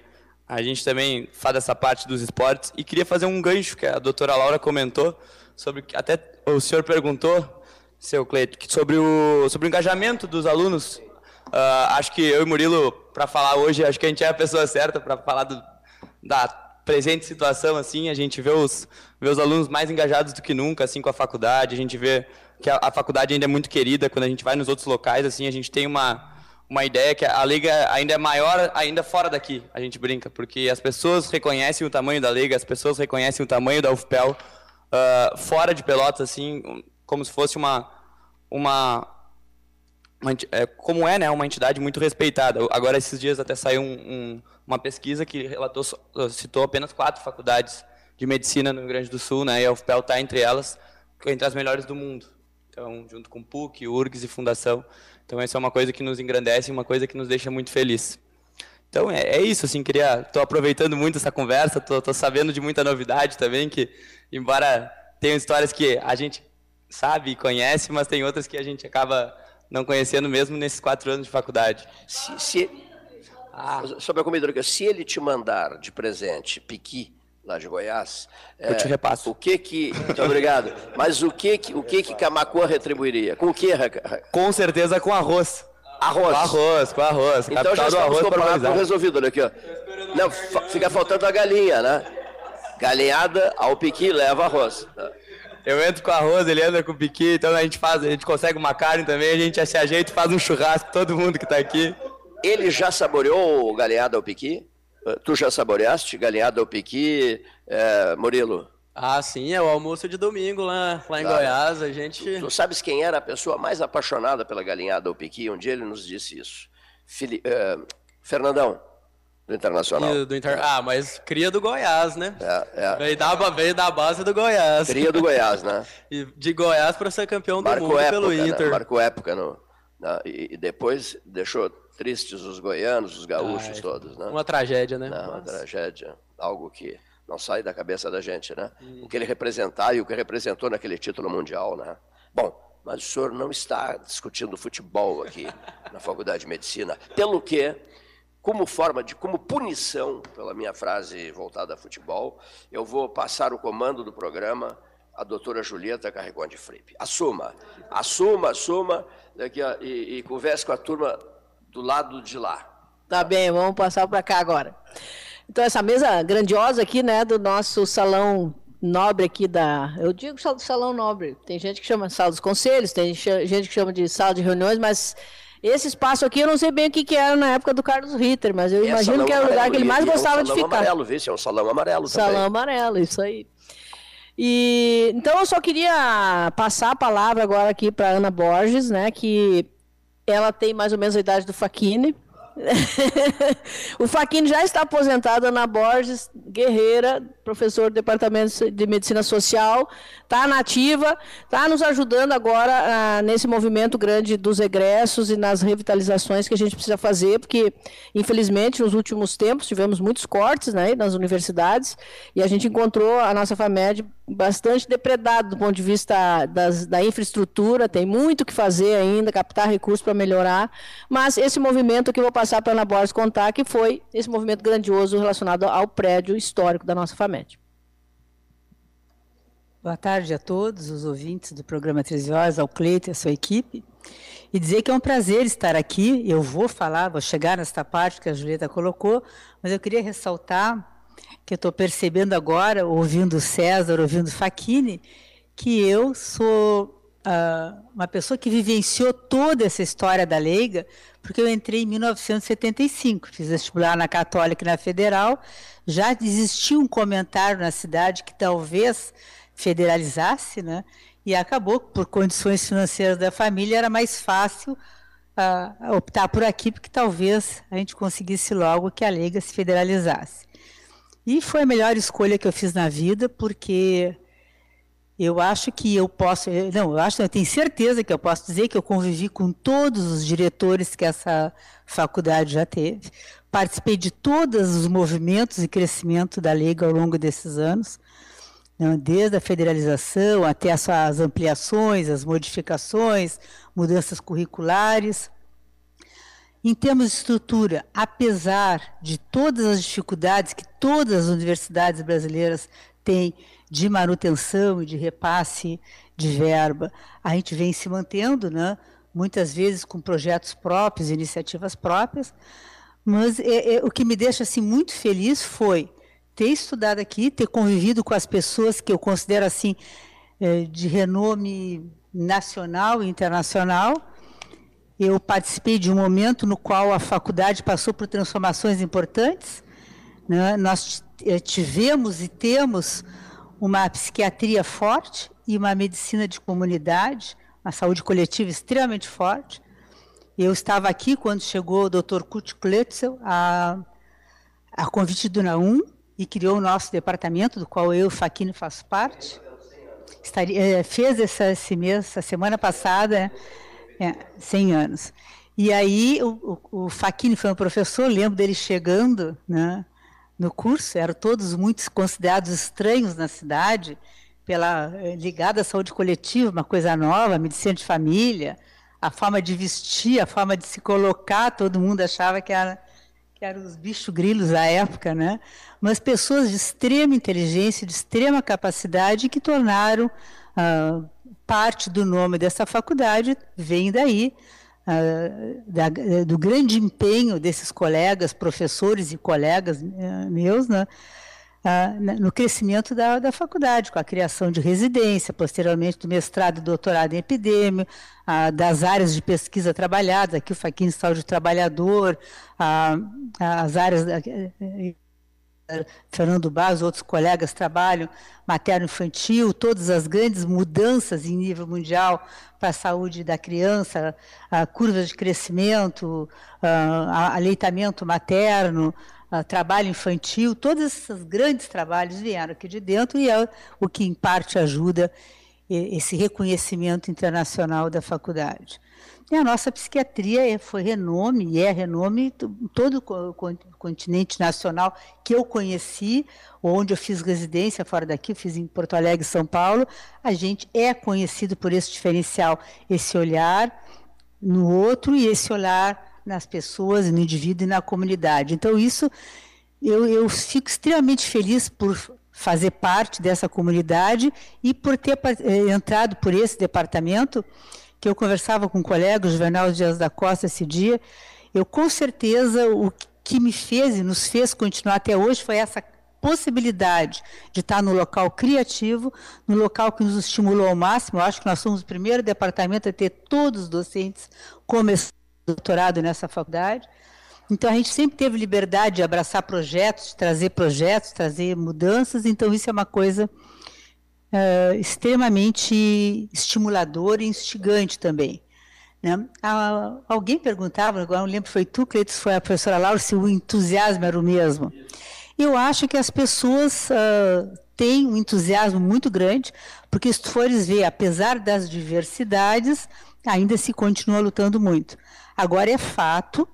A gente também faz essa parte dos esportes e queria fazer um gancho que a doutora Laura comentou sobre até o senhor perguntou, seu Cleito, sobre o sobre o engajamento dos alunos. Uh, acho que eu e Murilo para falar hoje, acho que a gente é a pessoa certa para falar do, da presente situação assim. A gente vê os vê os alunos mais engajados do que nunca assim com a faculdade. A gente vê que a, a faculdade ainda é muito querida quando a gente vai nos outros locais assim. A gente tem uma uma ideia que a liga ainda é maior ainda fora daqui, a gente brinca, porque as pessoas reconhecem o tamanho da liga, as pessoas reconhecem o tamanho da UFPEL uh, fora de Pelotas, assim, como se fosse uma, uma, uma é, como é, né, uma entidade muito respeitada. Agora, esses dias até saiu um, um, uma pesquisa que relatou, citou apenas quatro faculdades de medicina no Rio Grande do Sul, né, e a UFPEL está entre elas, entre as melhores do mundo. Então, junto com PUC, URGS e Fundação. Então, essa é uma coisa que nos engrandece, uma coisa que nos deixa muito feliz. Então, é, é isso, assim, queria... Estou aproveitando muito essa conversa, estou sabendo de muita novidade também, que, embora tenham histórias que a gente sabe e conhece, mas tem outras que a gente acaba não conhecendo mesmo nesses quatro anos de faculdade. Se, se... Ah. Sobre a comida, se ele te mandar de presente piqui, lá de Goiás. Eu é, te repasso. O que que, muito obrigado. Mas o que que o que que Camacuã retribuiria? Com o que? Com certeza com arroz. Arroz. Com arroz, com arroz. Então já estamos com o prato resolvido, olha aqui, ó. Não, fica faltando a galinha, né? Galinhada ao piqui leva arroz. Eu entro com arroz, ele anda com piqui, então a gente faz, a gente consegue uma carne também, a gente se ajeita e faz um churrasco, todo mundo que está aqui. Ele já saboreou o galinhada ao piqui? Tu já saboreaste galinhada ao piqui, é, Murilo? Ah, sim, é o almoço de domingo lá, lá em claro. Goiás. A gente. Tu, tu, sabes quem era a pessoa mais apaixonada pela galinhada ao piqui? Um dia ele nos disse isso. Fili... Uh, Fernandão, do Internacional. Do inter... Ah, mas cria do Goiás, né? É, é. Veio, da, veio da base do Goiás. Cria do Goiás, né? e de Goiás para ser campeão do mundo época, pelo né? Inter. Marcou época no, na, e, e depois deixou tristes os goianos, os gaúchos Ai, todos, né? Uma tragédia, né? Não, uma tragédia, algo que não sai da cabeça da gente, né? Hum. O que ele representar e o que representou naquele título mundial, né? Bom, mas o senhor não está discutindo futebol aqui na Faculdade de Medicina, pelo que, como forma de, como punição pela minha frase voltada a futebol, eu vou passar o comando do programa à doutora Julieta Carregão de Fripe. Assuma, assuma, assuma, daqui a, e, e converse com a turma do lado de lá. Tá bem, vamos passar para cá agora. Então, essa mesa grandiosa aqui, né, do nosso salão nobre aqui da. Eu digo salão nobre. Tem gente que chama de sala dos conselhos, tem gente que chama de sala de reuniões, mas esse espaço aqui eu não sei bem o que, que era na época do Carlos Ritter, mas eu é imagino que era o lugar que ele mais gostava é um de ficar. amarelo, vê se é um salão amarelo salão também. Salão amarelo, isso aí. E então eu só queria passar a palavra agora aqui para Ana Borges, né, que ela tem mais ou menos a idade do Faquini. o Faquini já está aposentado, Ana Borges, guerreira, professor do Departamento de Medicina Social, está nativa, está nos ajudando agora ah, nesse movimento grande dos egressos e nas revitalizações que a gente precisa fazer, porque, infelizmente, nos últimos tempos tivemos muitos cortes né, nas universidades e a gente encontrou a nossa FAMED bastante depredada do ponto de vista das, da infraestrutura, tem muito que fazer ainda, captar recursos para melhorar, mas esse movimento que eu vou passar para a Ana Borges contar, que foi esse movimento grandioso relacionado ao prédio histórico da nossa FAMED. Boa tarde a todos os ouvintes do programa 13 Horas, ao Cleito e a sua equipe. E dizer que é um prazer estar aqui. Eu vou falar, vou chegar nesta parte que a Julieta colocou, mas eu queria ressaltar que eu estou percebendo agora, ouvindo César, ouvindo Faquini, que eu sou uh, uma pessoa que vivenciou toda essa história da Leiga, porque eu entrei em 1975, fiz vestibular na Católica e na Federal, já existia um comentário na cidade que talvez federalizasse, né? E acabou por condições financeiras da família era mais fácil uh, optar por aqui, porque talvez a gente conseguisse logo que a Liga se federalizasse. E foi a melhor escolha que eu fiz na vida, porque eu acho que eu posso, não, eu acho, eu tenho certeza que eu posso dizer que eu convivi com todos os diretores que essa faculdade já teve. Participei de todos os movimentos e crescimento da Liga ao longo desses anos, né, desde a federalização até as suas ampliações, as modificações, mudanças curriculares. Em termos de estrutura, apesar de todas as dificuldades que todas as universidades brasileiras têm de manutenção e de repasse de verba, a gente vem se mantendo, né? muitas vezes com projetos próprios, iniciativas próprias, mas é, é, o que me deixa assim muito feliz foi ter estudado aqui, ter convivido com as pessoas que eu considero assim é, de renome nacional e internacional. Eu participei de um momento no qual a faculdade passou por transformações importantes. Né? Nós é, tivemos e temos uma psiquiatria forte e uma medicina de comunidade, uma saúde coletiva extremamente forte. Eu estava aqui quando chegou o Dr. Kurt Kletzel, a, a convite do NAUM, e criou o nosso departamento, do qual eu, Faquini, faço parte. Estaria, é, fez essa, esse mês, essa semana passada, é, 100 anos. E aí o, o, o Faquini foi um professor, lembro dele chegando, né, no curso, eram todos muito considerados estranhos na cidade, pela eh, ligada à saúde coletiva, uma coisa nova, medicina de família, a forma de vestir, a forma de se colocar, todo mundo achava que era que eram os bichos grilos da época, né? Mas pessoas de extrema inteligência, de extrema capacidade que tornaram ah, parte do nome dessa faculdade vem daí uh, da, do grande empenho desses colegas, professores e colegas uh, meus, né, uh, no crescimento da, da faculdade, com a criação de residência, posteriormente do mestrado e doutorado em epidemia, das áreas de pesquisa trabalhadas, aqui o Faquinha Saúde Trabalhador, as áreas da, Fernando Barros, outros colegas trabalham materno-infantil, todas as grandes mudanças em nível mundial para a saúde da criança, a curva de crescimento, a aleitamento materno, a trabalho infantil, todos esses grandes trabalhos vieram aqui de dentro e é o que, em parte, ajuda esse reconhecimento internacional da faculdade. E a nossa psiquiatria é, foi renome, e é renome todo o continente nacional que eu conheci, onde eu fiz residência fora daqui, fiz em Porto Alegre, São Paulo. A gente é conhecido por esse diferencial, esse olhar no outro e esse olhar nas pessoas, no indivíduo e na comunidade. Então, isso eu, eu fico extremamente feliz por fazer parte dessa comunidade e por ter eh, entrado por esse departamento que eu conversava com um colega, o Juvenal Dias da Costa, esse dia, eu com certeza o que me fez e nos fez continuar até hoje foi essa possibilidade de estar no local criativo, no local que nos estimulou ao máximo. Eu acho que nós somos o primeiro departamento a ter todos os docentes começando doutorado nessa faculdade. Então a gente sempre teve liberdade de abraçar projetos, de trazer projetos, trazer mudanças. Então isso é uma coisa uh, extremamente estimulador e instigante também. Né? Ah, alguém perguntava, agora não lembro, foi tu, Cleiton, foi a professora Laura, se o entusiasmo era o mesmo. Eu acho que as pessoas uh, têm um entusiasmo muito grande, porque se tu fores ver, apesar das diversidades, ainda se continua lutando muito. Agora é fato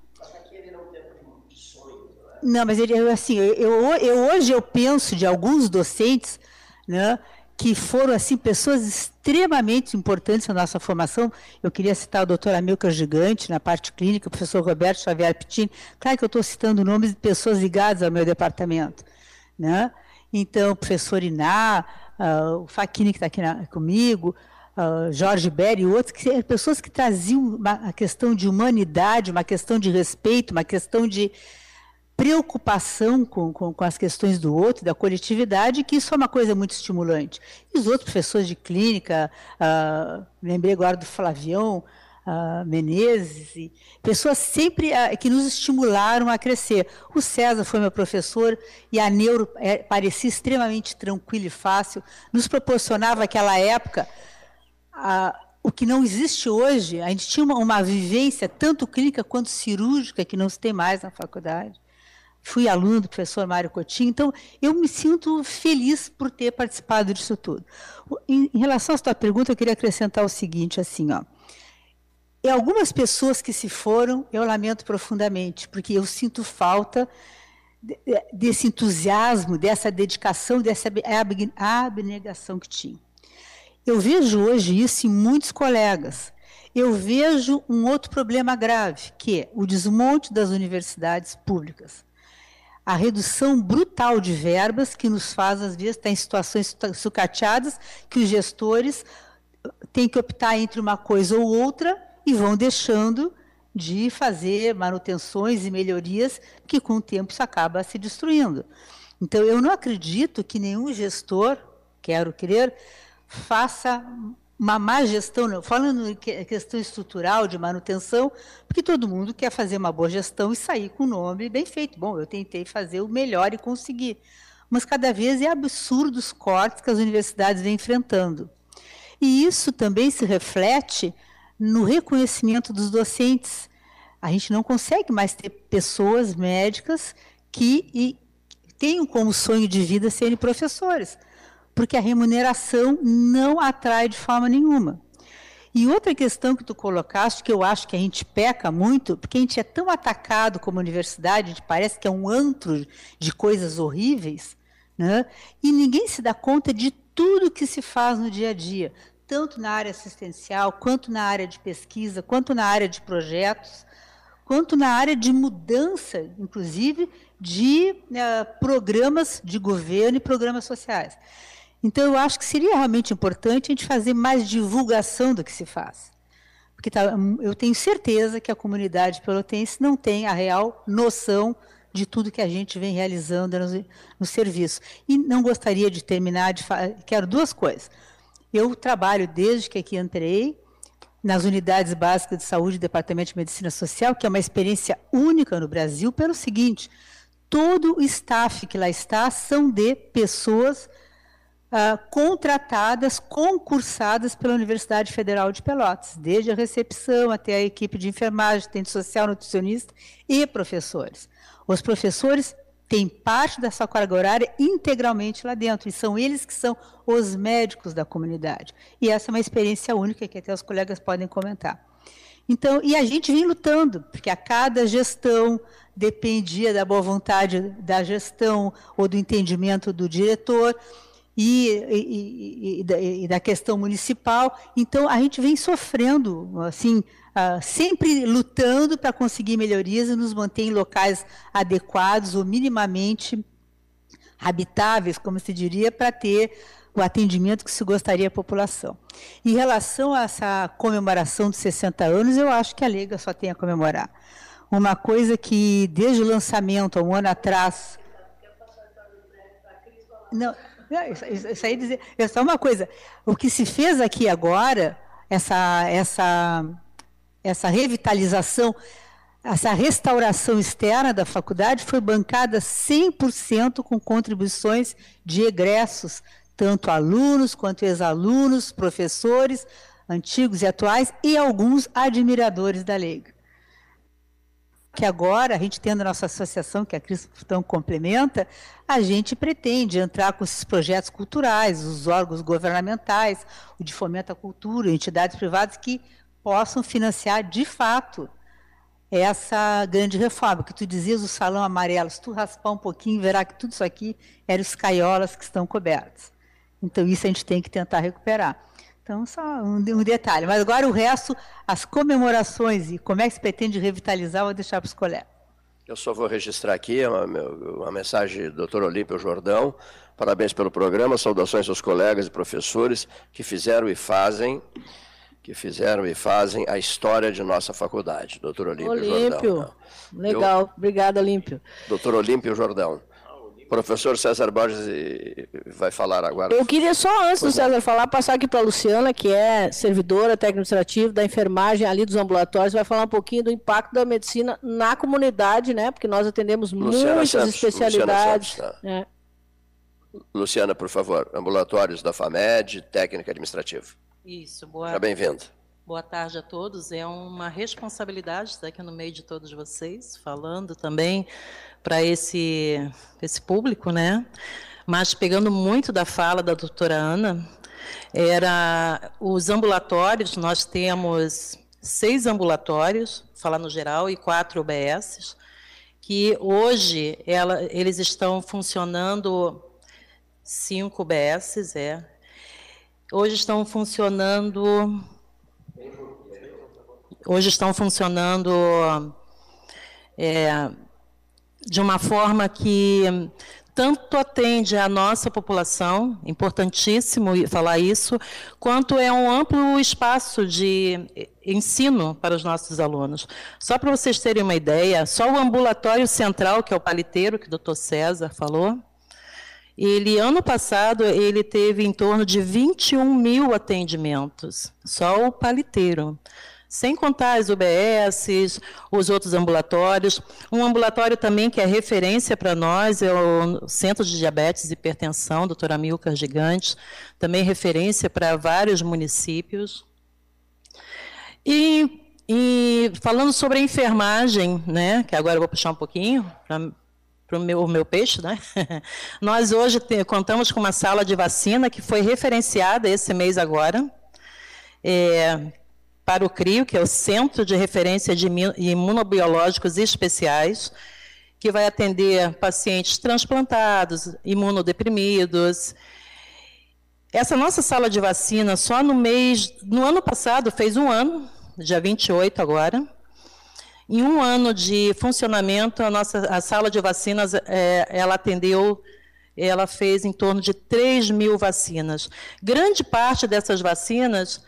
não, mas ele assim, eu, eu, hoje eu penso de alguns docentes, né, que foram assim pessoas extremamente importantes na nossa formação. Eu queria citar o doutor Amilcar Gigante, na parte clínica, o professor Roberto Xavier Pittini. Claro que eu estou citando nomes de pessoas ligadas ao meu departamento. Né? Então, o professor Iná, uh, o Faquini, que está aqui na, comigo, uh, Jorge Berry e outros, que, pessoas que traziam uma, questão de humanidade, uma questão de respeito, uma questão de, preocupação com, com, com, as questões do outro, da coletividade, que isso é uma coisa muito estimulante. E os outros professores de clínica, uh, lembrei agora do Flavião, uh, Menezes, pessoas sempre uh, que nos estimularam a crescer. O César foi meu professor e a Neuro é, parecia extremamente tranquila e fácil, nos proporcionava aquela época o que não existe hoje. A gente tinha uma, uma vivência tanto clínica quanto cirúrgica que não se tem mais na faculdade fui aluno do professor Mário Coutinho, então eu me sinto feliz por ter participado disso tudo. Em, em relação à sua pergunta, eu queria acrescentar o seguinte, assim, ó. E algumas pessoas que se foram, eu lamento profundamente, porque eu sinto falta desse entusiasmo, dessa dedicação, dessa abnegação que tinha. Eu vejo hoje isso em muitos colegas. Eu vejo um outro problema grave, que é o desmonte das universidades públicas a redução brutal de verbas que nos faz, às vezes, estar em situações sucateadas, que os gestores têm que optar entre uma coisa ou outra e vão deixando de fazer manutenções e melhorias que, com o tempo, isso acaba se destruindo. Então, eu não acredito que nenhum gestor, quero crer, faça uma má gestão, falando em questão estrutural de manutenção, porque todo mundo quer fazer uma boa gestão e sair com o nome bem feito. Bom, eu tentei fazer o melhor e consegui. Mas cada vez é absurdo os cortes que as universidades vêm enfrentando. E isso também se reflete no reconhecimento dos docentes. A gente não consegue mais ter pessoas médicas que tenham como sonho de vida serem professores porque a remuneração não atrai de forma nenhuma. E outra questão que tu colocaste, que eu acho que a gente peca muito, porque a gente é tão atacado como universidade, a gente parece que é um antro de coisas horríveis, né? e ninguém se dá conta de tudo que se faz no dia a dia, tanto na área assistencial, quanto na área de pesquisa, quanto na área de projetos, quanto na área de mudança, inclusive, de uh, programas de governo e programas sociais. Então, eu acho que seria realmente importante a gente fazer mais divulgação do que se faz. Porque tá, eu tenho certeza que a comunidade pelotense não tem a real noção de tudo que a gente vem realizando no, no serviço. E não gostaria de terminar de quero duas coisas. Eu trabalho desde que aqui entrei nas unidades básicas de saúde do Departamento de Medicina Social, que é uma experiência única no Brasil, pelo seguinte: todo o staff que lá está são de pessoas uh, contratadas, concursadas pela Universidade Federal de Pelotas, desde a recepção até a equipe de enfermagem, assistente social, nutricionista e professores. Os professores têm parte da sua carga horária integralmente lá dentro, e são eles que são os médicos da comunidade. E essa é uma experiência única que até os colegas podem comentar. Então, e a gente vem lutando, porque a cada gestão dependia da boa vontade da gestão ou do entendimento do diretor, e, e, e, e, da questão municipal. Então, a gente vem sofrendo, assim, uh, sempre lutando para conseguir melhorias e nos manter em locais adequados ou minimamente habitáveis, como se diria, para ter o atendimento que se gostaria à população. Em relação a essa comemoração dos 60 anos, eu acho que a Lega só tem a comemorar. Uma coisa que, desde o lançamento, há um ano atrás... Não, isso, isso aí dizer, é só uma coisa. O que se fez aqui agora, essa, essa, essa revitalização, essa restauração externa da faculdade foi bancada 100% com contribuições de egressos, tanto alunos quanto ex-alunos, professores, antigos e atuais, e alguns admiradores da lei que agora, a gente tendo a nossa associação, que a Cristão complementa, a gente pretende entrar com esses projetos culturais, os órgãos governamentais, o de fomento à cultura, entidades privadas que possam financiar de fato essa grande reforma. Que tu dizias o salão amarelo, se tu raspar um pouquinho, verá que tudo isso aqui eram os caiolas que estão cobertos. Então, isso a gente tem que tentar recuperar. Então, só um, um, detalhe. Mas agora o resto, as comemorações e como é que se pretende revitalizar, vou deixar para os colegas. Eu só vou registrar aqui uma, uma mensagem do Dr. Olímpio Jordão. Parabéns pelo programa, saudações aos colegas e professores que fizeram e fazem que fizeram e fazem a história de nossa faculdade. Doutor Olímpio, Olímpio. Jordão. Legal, Eu, obrigada, Olímpio. Doutor Olímpio Jordão. Professor César Borges vai falar agora. Eu queria só, antes pois do César falar, passar aqui para a Luciana, que é servidora técnico administrativa da enfermagem ali dos ambulatórios, vai falar um pouquinho do impacto da medicina na comunidade, né? Porque nós atendemos Luciana muitas Santos, especialidades. Luciana, Santos, tá. é. Luciana, por favor, ambulatórios da FAMED, técnica administrativa. Isso, boa. Seja bem-vindo. Boa tarde a todos. É uma responsabilidade estar aqui no meio de todos vocês, falando também para esse, esse público, né? Mas pegando muito da fala da doutora Ana, era os ambulatórios, nós temos seis ambulatórios, falar no geral, e quatro UBSs, que hoje ela, eles estão funcionando, cinco UBSs, é, hoje estão funcionando, hoje estão funcionando é, de uma forma que tanto atende a nossa população, importantíssimo falar isso, quanto é um amplo espaço de ensino para os nossos alunos. Só para vocês terem uma ideia, só o ambulatório central, que é o paliteiro, que o doutor César falou, ele, ano passado, ele teve em torno de 21 mil atendimentos, só o paliteiro sem contar as UBSs, os outros ambulatórios. Um ambulatório também que é referência para nós é o Centro de Diabetes e Hipertensão, doutora Milka Gigante, também referência para vários municípios. E, e, falando sobre a enfermagem, né, que agora eu vou puxar um pouquinho para o meu, meu peixe, né? Nós hoje te, contamos com uma sala de vacina que foi referenciada esse mês agora. É, para o CRIO, que é o Centro de Referência de Imunobiológicos Especiais, que vai atender pacientes transplantados, imunodeprimidos. Essa nossa sala de vacina, só no mês, no ano passado, fez um ano, dia 28 agora. Em um ano de funcionamento, a nossa a sala de vacinas, é, ela atendeu, ela fez em torno de 3 mil vacinas. Grande parte dessas vacinas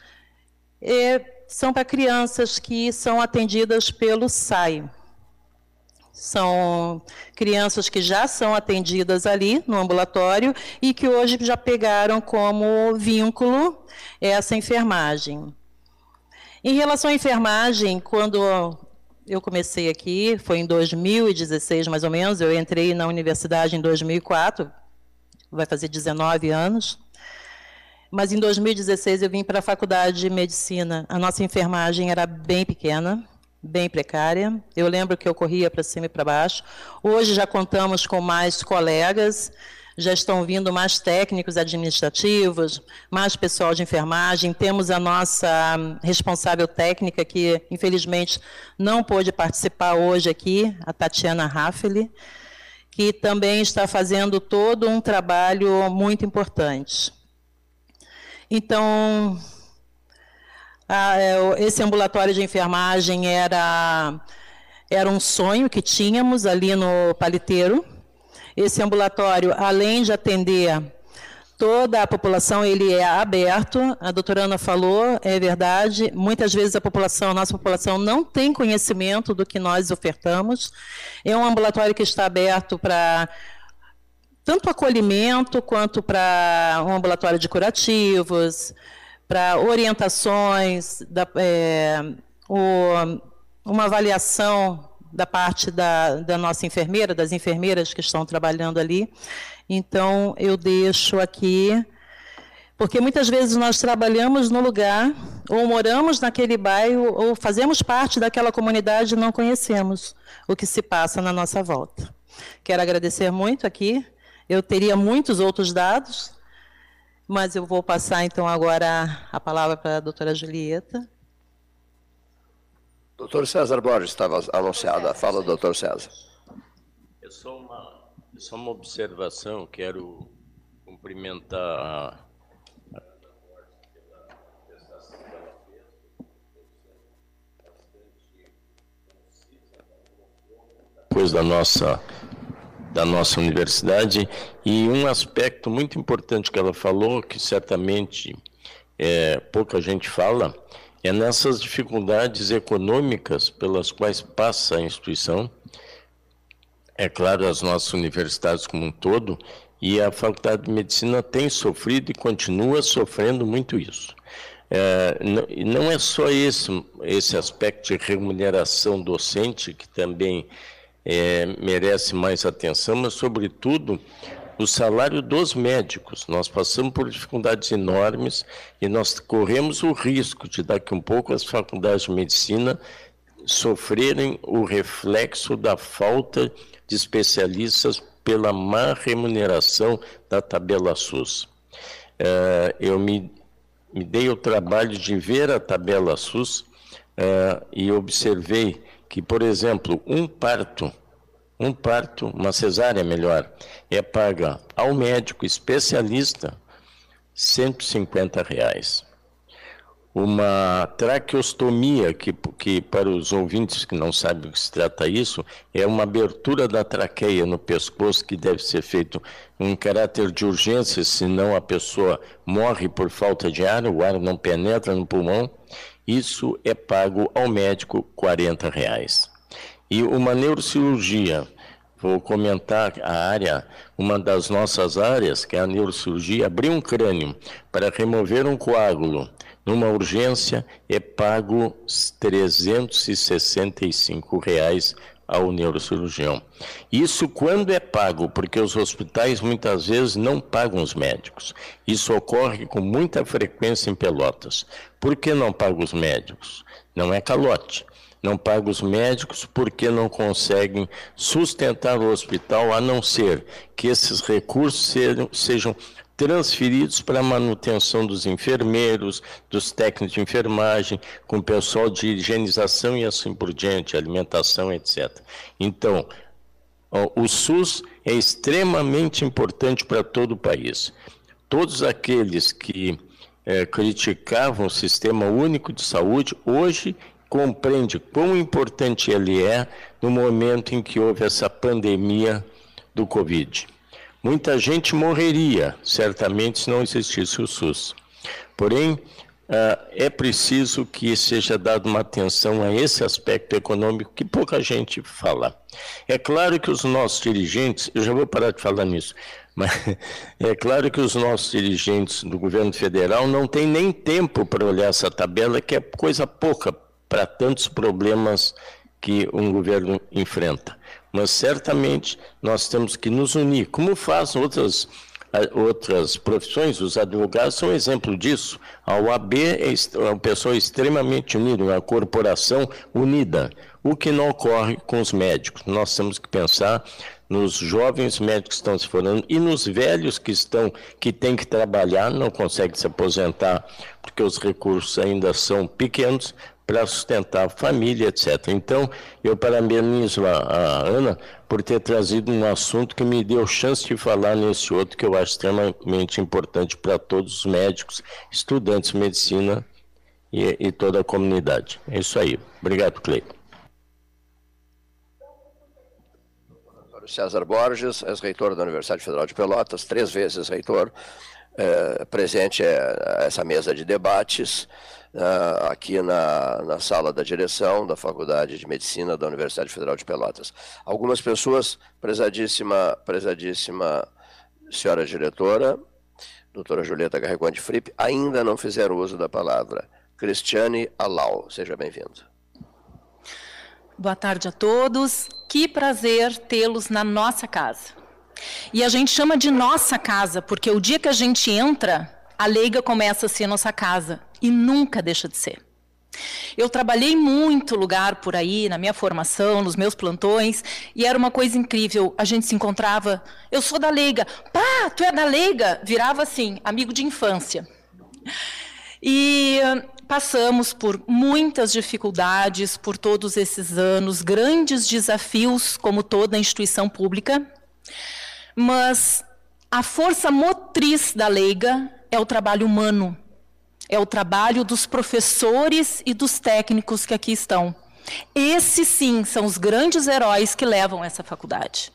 é, são para crianças que são atendidas pelo SAI. São crianças que já são atendidas ali no ambulatório e que hoje já pegaram como vínculo essa enfermagem. Em relação à enfermagem, quando eu comecei aqui, foi em 2016 mais ou menos, eu entrei na universidade em 2004, vai fazer 19 anos mas em 2016 eu vim para a faculdade de medicina. A nossa enfermagem era bem pequena, bem precária. Eu lembro que eu corria para cima e para baixo. Hoje já contamos com mais colegas, já estão vindo mais técnicos administrativos, mais pessoal de enfermagem. Temos a nossa responsável técnica, que infelizmente não pôde participar hoje aqui, a Tatiana Raffeli, que também está fazendo todo um trabalho muito importante. Então, a, é, esse ambulatório de enfermagem era, era um sonho que tínhamos ali no Paliteiro. Esse ambulatório, além de atender toda a população, ele é aberto. A doutora Ana falou, é verdade. Muitas vezes a população, a nossa população, não tem conhecimento do que nós ofertamos. É um ambulatório que está aberto para tanto acolhimento quanto para um ambulatório de curativos, para orientações, da, é, o, uma avaliação da parte da, da nossa enfermeira, das enfermeiras que estão trabalhando ali. Então, eu deixo aqui, porque muitas vezes nós trabalhamos no lugar, ou moramos naquele bairro, ou fazemos parte daquela comunidade e não conhecemos o que se passa na nossa volta. Quero agradecer muito aqui eu teria muitos outros dados, mas eu vou passar então agora a palavra para a doutora Julieta. Doutor César Borges estava anunciada fala do doutor César. É só uma, só uma observação, quero cumprimentar a depois da nossa da nossa universidade e um aspecto muito importante que ela falou, que certamente é, pouca gente fala, é nessas dificuldades econômicas pelas quais passa a instituição, é claro, as nossas universidades como um todo, e a Faculdade de Medicina tem sofrido e continua sofrendo muito isso. É, não, não é só esse, esse aspecto de remuneração docente, que também é, merece mais atenção, mas, sobretudo, o salário dos médicos. Nós passamos por dificuldades enormes e nós corremos o risco de daqui um pouco as faculdades de medicina sofrerem o reflexo da falta de especialistas pela má remuneração da tabela SUS. É, eu me, me, dei o trabalho de ver a tabela SUS é, e observei que, por exemplo, um parto um parto, uma cesárea melhor, é paga ao médico especialista 150 reais. Uma traqueostomia, que, que para os ouvintes que não sabem o que se trata isso, é uma abertura da traqueia no pescoço que deve ser feito em caráter de urgência, senão a pessoa morre por falta de ar, o ar não penetra no pulmão. Isso é pago ao médico 40 reais. E uma neurocirurgia, vou comentar a área, uma das nossas áreas, que é a neurocirurgia, abrir um crânio para remover um coágulo numa urgência é pago 365 reais ao neurocirurgião. Isso quando é pago, porque os hospitais muitas vezes não pagam os médicos. Isso ocorre com muita frequência em Pelotas. Por que não pagam os médicos? Não é calote não paga os médicos porque não conseguem sustentar o hospital, a não ser que esses recursos sejam, sejam transferidos para a manutenção dos enfermeiros, dos técnicos de enfermagem, com o pessoal de higienização e assim por diante, alimentação, etc. Então, o SUS é extremamente importante para todo o país. Todos aqueles que é, criticavam o sistema único de saúde, hoje compreende quão importante ele é no momento em que houve essa pandemia do Covid. Muita gente morreria, certamente, se não existisse o SUS. Porém, ah, é preciso que seja dada uma atenção a esse aspecto econômico que pouca gente fala. É claro que os nossos dirigentes, eu já vou parar de falar nisso, mas é claro que os nossos dirigentes do governo federal não têm nem tempo para olhar essa tabela, que é coisa pouca para tantos problemas que um governo enfrenta. Mas certamente nós temos que nos unir, como fazem outras outras profissões, os advogados são exemplo disso. A OAB é uma pessoa extremamente unida, uma corporação unida, o que não ocorre com os médicos. Nós temos que pensar nos jovens médicos que estão se formando e nos velhos que estão que têm que trabalhar, não conseguem se aposentar porque os recursos ainda são pequenos, para sustentar a família, etc. Então, eu parabenizo a, a, Ana por ter trazido um assunto que me deu chance de falar nesse outro que eu acho extremamente importante para todos os médicos, estudantes de medicina e, e toda a comunidade. É isso aí. Obrigado, Cleiton. César Borges, ex-reitor da Universidade Federal de Pelotas, três vezes reitor, é, presente a essa mesa de debates uh, aqui na, na sala da direção da Faculdade de Medicina da Universidade Federal de Pelotas. Algumas pessoas, prezadíssima, prezadíssima senhora diretora, doutora Julieta Garregon de Fripp, ainda não fizeram uso da palavra. Cristiane Alau, seja bem-vindo. Boa tarde a todos. Que prazer tê-los na nossa casa. E a gente chama de nossa casa porque o dia que a gente entra, a leiga começa a ser nossa casa e nunca deixa de ser. Eu trabalhei muito lugar por aí, na minha formação, nos meus plantões, e era uma coisa incrível. A gente se encontrava, eu sou da Leiga, pá, tu é da Leiga? Virava assim, amigo de infância. E passamos por muitas dificuldades por todos esses anos, grandes desafios, como toda instituição pública, mas a força motriz da Leiga é o trabalho humano é o trabalho dos professores e dos técnicos que aqui estão. Esses sim são os grandes heróis que levam essa faculdade.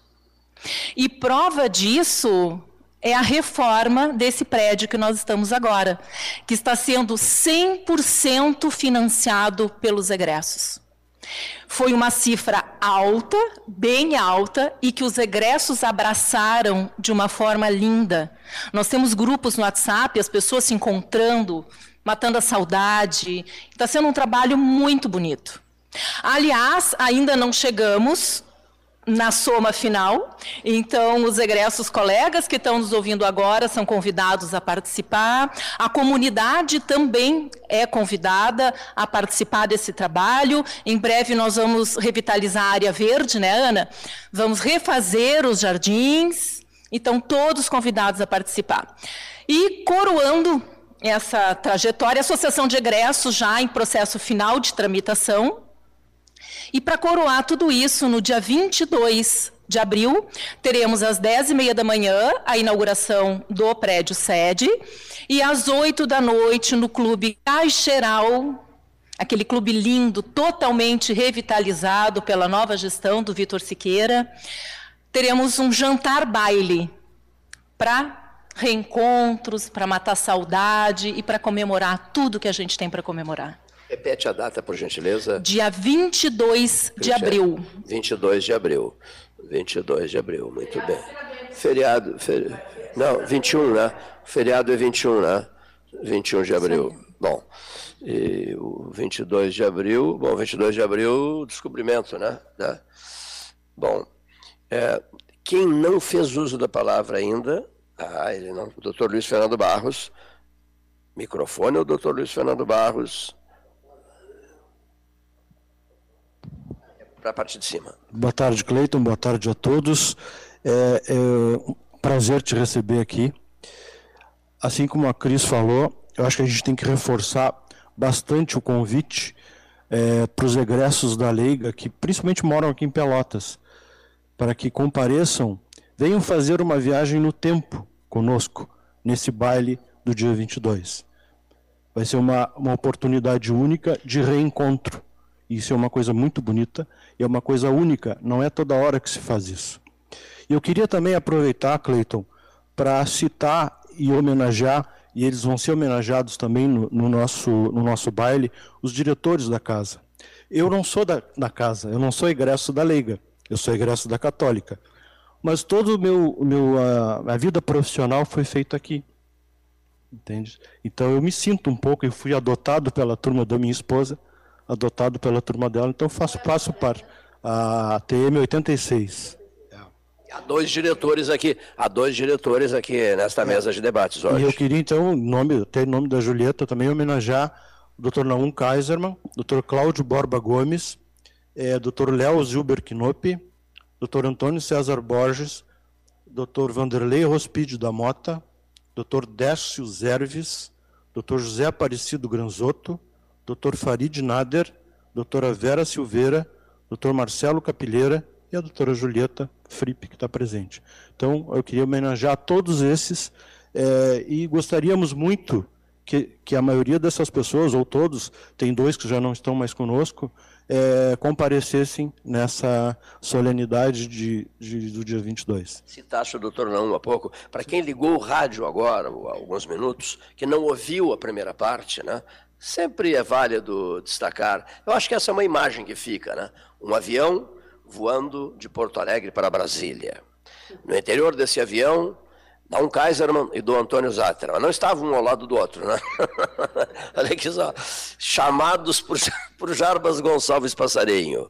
E prova disso é a reforma desse prédio que nós estamos agora, que está sendo 100% financiado pelos egressos. Foi uma cifra alta, bem alta, e que os egressos abraçaram de uma forma linda. Nós temos grupos no WhatsApp, as pessoas se encontrando, matando a saudade. Está sendo um trabalho muito bonito. Aliás, ainda não chegamos na soma final. Então, os egressos colegas que estão nos ouvindo agora são convidados a participar. A comunidade também é convidada a participar desse trabalho. Em breve nós vamos revitalizar a área verde, né, Ana? Vamos refazer os jardins. Então, todos convidados a participar. E coroando essa trajetória, a Associação de Egressos já em processo final de tramitação, e para coroar tudo isso, no dia 22 de abril, teremos às 10h30 da manhã a inauguração do prédio sede e às 8 da noite no Clube Caixeral, aquele clube lindo, totalmente revitalizado pela nova gestão do Vitor Siqueira, teremos um jantar baile para reencontros, para matar saudade e para comemorar tudo que a gente tem para comemorar. Repete a data, por gentileza. Dia 22 de abril. 22 de abril. 22 de abril, muito bem. Feriado, feri... não, 21, né? Feriado é 21, né? 21 de abril. Bom, e o 22 de abril, bom, 22 de abril, descobrimento, né? né? Bom, é, quem não fez uso da palavra ainda, ah, ele não, o doutor Luiz Fernando Barros, microfone, o doutor Luiz Fernando Barros. Para a parte de cima. Boa tarde, Cleiton. Boa tarde a todos. É, é um prazer te receber aqui. Assim como a Cris falou, eu acho que a gente tem que reforçar bastante o convite é, para os egressos da Leiga, que principalmente moram aqui em Pelotas, para que compareçam, venham fazer uma viagem no tempo conosco, nesse baile do dia 22. Vai ser uma, uma oportunidade única de reencontro. Isso é uma coisa muito bonita é uma coisa única, não é toda hora que se faz isso. Eu queria também aproveitar, Cleiton, para citar e homenagear, e eles vão ser homenageados também no, no, nosso, no nosso baile, os diretores da casa. Eu não sou da, da casa, eu não sou egresso da Leiga, eu sou egresso da Católica. Mas toda meu, meu, a, a vida profissional foi feita aqui. Entende? Então eu me sinto um pouco, eu fui adotado pela turma da minha esposa, adotado pela turma dela, então faço passo para a TM 86. Há dois diretores aqui, há dois diretores aqui nesta mesa de debates hoje. E eu queria então, nome, ter nome da Julieta também homenagear o Dr. Naum Kaiserman, Dr. Cláudio Borba Gomes, é, Dr. Léo Zilber Knop, Dr. Antônio César Borges, Dr. Vanderlei Rospídio da Mota, Dr. Décio Zerves, Dr. José Aparecido Granzotto, Dr. Farid Nader, doutora Vera Silveira, doutor Marcelo Capilheira e a doutora Julieta Fripp, que está presente. Então, eu queria homenagear todos esses é, e gostaríamos muito que, que, a maioria dessas pessoas, ou todos, tem dois que já não estão mais conosco, é, comparecessem nessa solenidade de, de, do dia 22. Citaste o doutor Naum há pouco. Para quem ligou o rádio agora, alguns minutos, que não ouviu a primeira parte, né, sempre é válido destacar. Eu acho que essa é uma imagem que fica, né? Um avião voando de Porto Alegre para Brasília. No interior desse avião, um Kaiserman e do Antônio Zatter. Não estavam um ao lado do outro, né? Olha aqui só. Chamados por, por Jarbas Gonçalves Passarinho.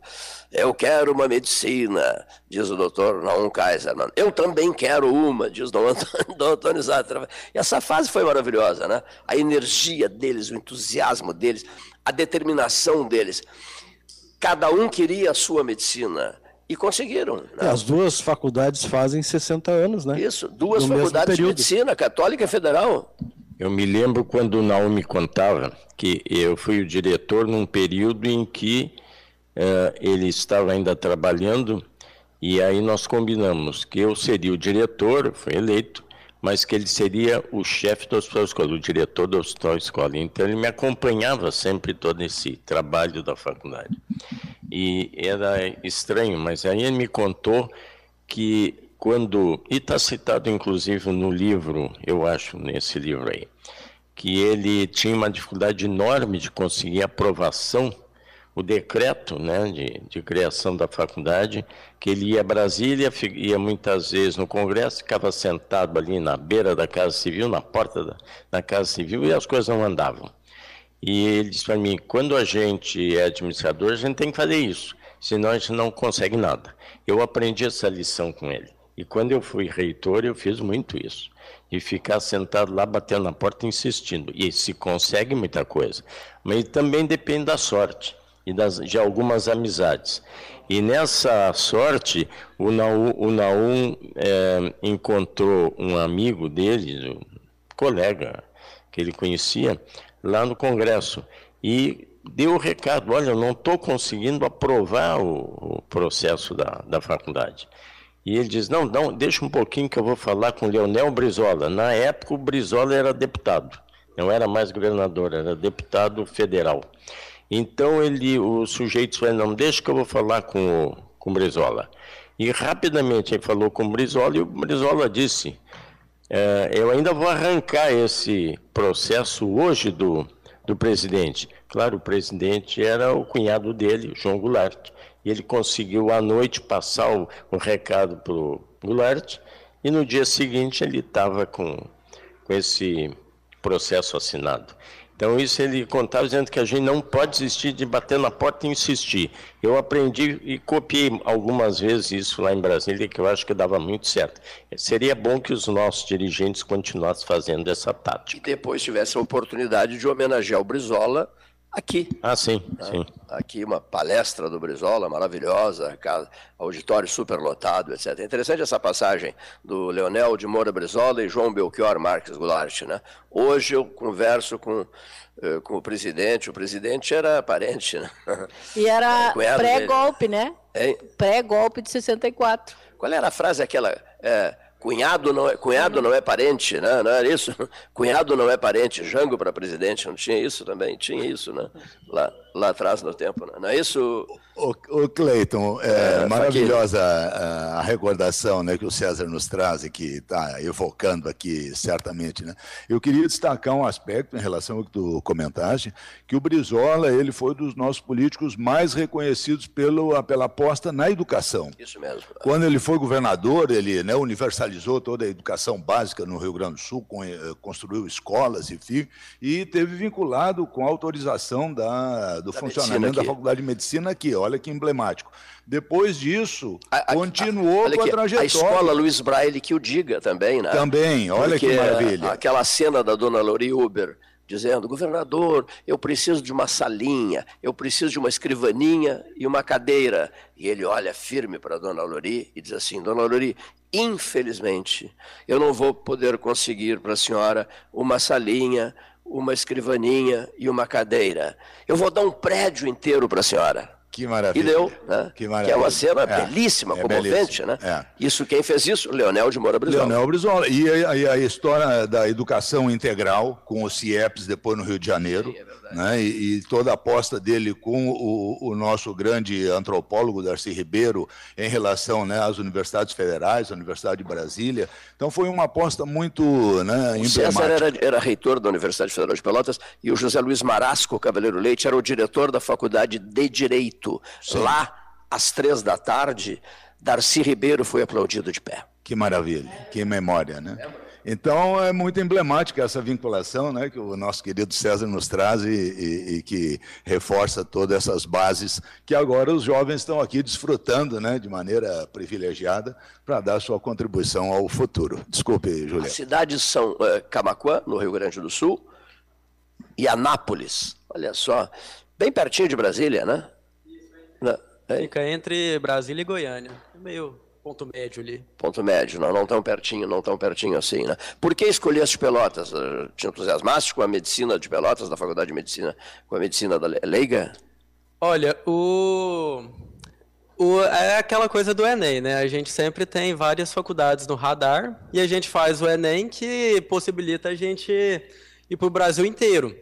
Eu quero uma medicina, diz o doutor Naum Kaiserman. Eu também quero uma, diz o Antônio, Zatter. E essa fase foi maravilhosa, né? A energia deles, o entusiasmo deles, a determinação deles. Cada um queria a sua medicina. E conseguiram. Né? É, as duas faculdades fazem 60 anos, né? Isso, duas no faculdades de medicina, católica e federal. Eu me lembro quando o Naum me contava que eu fui o diretor num período em que uh, ele estava ainda trabalhando e aí nós combinamos que eu seria o diretor, foi eleito, mas que ele seria o chefe do hospital escola, o diretor do hospital escola. Então ele me acompanhava sempre todo esse trabalho da faculdade. E era estranho, mas aí ele me contou que quando, e está citado inclusive no livro, eu acho, nesse livro aí, que ele tinha uma dificuldade enorme de conseguir aprovação o decreto né, de, de, criação da faculdade, que ele ia a Brasília, ia muitas vezes no Congresso, ficava sentado ali na beira da Casa Civil, na porta da, da Casa Civil, e as coisas não andavam. E ele disse para mim: quando a gente é administrador, a gente tem que fazer isso. senão a gente não consegue nada. Eu aprendi essa lição com ele. E quando eu fui reitor, eu fiz muito isso. E ficar sentado lá batendo na porta insistindo. E se consegue muita coisa. Mas também depende da sorte e das, de algumas amizades. E nessa sorte, o Naum, o Naum é, encontrou um amigo dele, um colega que ele conhecia, lá no Congresso. E deu o recado: olha, eu não estou conseguindo aprovar o, o processo da, da faculdade. E ele diz: não, não, deixa um pouquinho que eu vou falar com Leonel Brizola. Na época, o Brizola era deputado, não era mais governador, era deputado federal. Então, ele, o sujeito falou: não, deixa que eu vou falar com o, com o Brizola. E rapidamente ele falou com o Brizola e o Brizola disse: é, eu ainda vou arrancar esse processo hoje do, do presidente. Claro, o presidente era o cunhado dele, João Goulart. E ele conseguiu à noite passar o, recado para o Goulart e no dia seguinte ele estava com, com esse processo assinado. Então, isso ele contava dizendo que a gente não pode desistir de bater na porta e insistir. Eu aprendi e copiei algumas vezes isso lá em Brasília, que eu acho que dava muito certo. Seria bom que os nossos dirigentes continuassem fazendo essa tática. E depois tivesse a oportunidade de homenagear o Brizola aqui. Ah, sim, né? sim. Aqui uma palestra do Brizola maravilhosa, auditório superlotado, etc. É interessante essa passagem do Leonel de Moura Brizola e João Belchior Marques Goulart. Né? Hoje eu converso com, eh, com o presidente, o presidente era parente. Né? E era pré-golpe, né? Pré-golpe de 64. Qual era a frase aquela? É, Cunhado não é, cunhado não é parente, né? não era isso? Cunhado não é parente, Jango para presidente, não tinha isso também? Tinha isso, né? Lá, lá atrás no tempo, né? não é isso? O, o Cleiton, é, é, maravilhosa a, a, recordação né, que o César nos traz e que está evocando aqui, certamente. Né? Eu queria destacar um aspecto em relação ao que tu comentaste, que o Brizola ele foi dos nossos políticos mais reconhecidos pelo, pela aposta na educação. Isso mesmo. Quando ele foi governador, ele né, universalizou toda a educação básica no Rio Grande do Sul, eh, construiu escolas, enfim, e teve vinculado com a autorização da, do da funcionamento da Faculdade de Medicina aqui. Olha, olha que emblemático. Depois disso, a, a, continuou a, com a trajetória. A escola Luiz Braille que o diga também, né? Também, olha Porque que maravilha. Aquela cena da dona Lori Uber dizendo: governador, eu preciso de uma salinha, eu preciso de uma escrivaninha e uma cadeira. E ele olha firme para a dona Lori e diz assim: dona Lori, infelizmente, eu não vou poder conseguir para a senhora uma salinha, uma escrivaninha e uma cadeira. Eu vou dar um prédio inteiro para a senhora. Que maravilha. E deu, né? Que, maravilha. que é uma cena é, belíssima, é comovente, belíssimo. né? É. Isso quem fez isso? Leonel de Moura Brizola. Leonel Brizola. E a, a, a, história da educação integral com os CIEPs depois no Rio de Janeiro. Sim, é né? E, e, toda a aposta dele com o, o, nosso grande antropólogo Darcy Ribeiro em relação né, às universidades federais, a Universidade de Brasília. Então foi uma aposta muito né, o César era, era reitor da Universidade Federal de Pelotas e o José Luiz Marasco Cavaleiro Leite era o diretor da Faculdade de Direito Sim. lá às três da tarde, Darcy Ribeiro foi aplaudido de pé. Que maravilha, que memória, né? Então é muito emblemática essa vinculação né, que o nosso querido César nos traz e, e, e, que reforça todas essas bases que agora os jovens estão aqui desfrutando né, de maneira privilegiada para dar sua contribuição ao futuro. Desculpe, Juliana. As cidades são uh, Camacuã, no Rio Grande do Sul, e Anápolis, olha só, bem pertinho de Brasília, né? É. Fica entre Brasília e Goiânia. Meio ponto médio ali. Ponto médio, não, não tão pertinho, não tão pertinho assim, né? Por que escolheste Pelotas? Te entusiasmaste com a medicina de Pelotas, da Faculdade de Medicina, com a medicina da Leiga? Olha, o... o... é aquela coisa do Enem, né? A gente sempre tem várias faculdades no radar e a gente faz o Enem que possibilita a gente ir para o Brasil inteiro.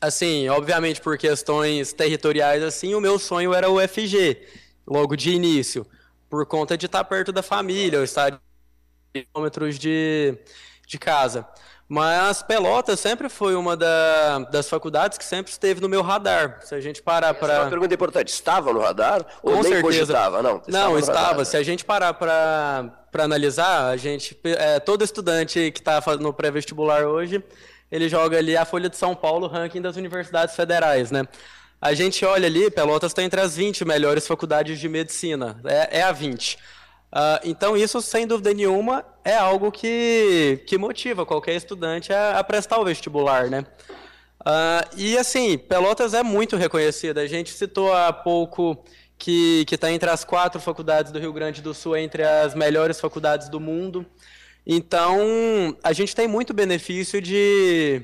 Assim, obviamente por questões territoriais, assim, o meu sonho era o FG, logo de início, por conta de estar perto da família, eu estar quilômetros de, de casa. Mas Pelotas sempre foi uma da, das faculdades que sempre esteve no meu radar. Se a gente parar para. É uma pergunta importante: estava no radar ou Com nem certeza. cogitava? Não, estava. Não, estava. Radar, Se a gente parar para analisar, a gente, é, todo estudante que está no pré-vestibular hoje ele joga ali a Folha de São Paulo, ranking das universidades federais, né? a gente olha ali, Pelotas está entre as 20 melhores faculdades de medicina, é, é a 20. Uh, então, isso, sem dúvida nenhuma, é algo que, que motiva qualquer estudante a, a prestar o vestibular, né? Uh, e, assim, Pelotas é muito reconhecida. A gente citou há pouco que está entre as quatro faculdades do Rio Grande do Sul, entre as melhores faculdades do mundo. Então, a gente tem muito benefício de,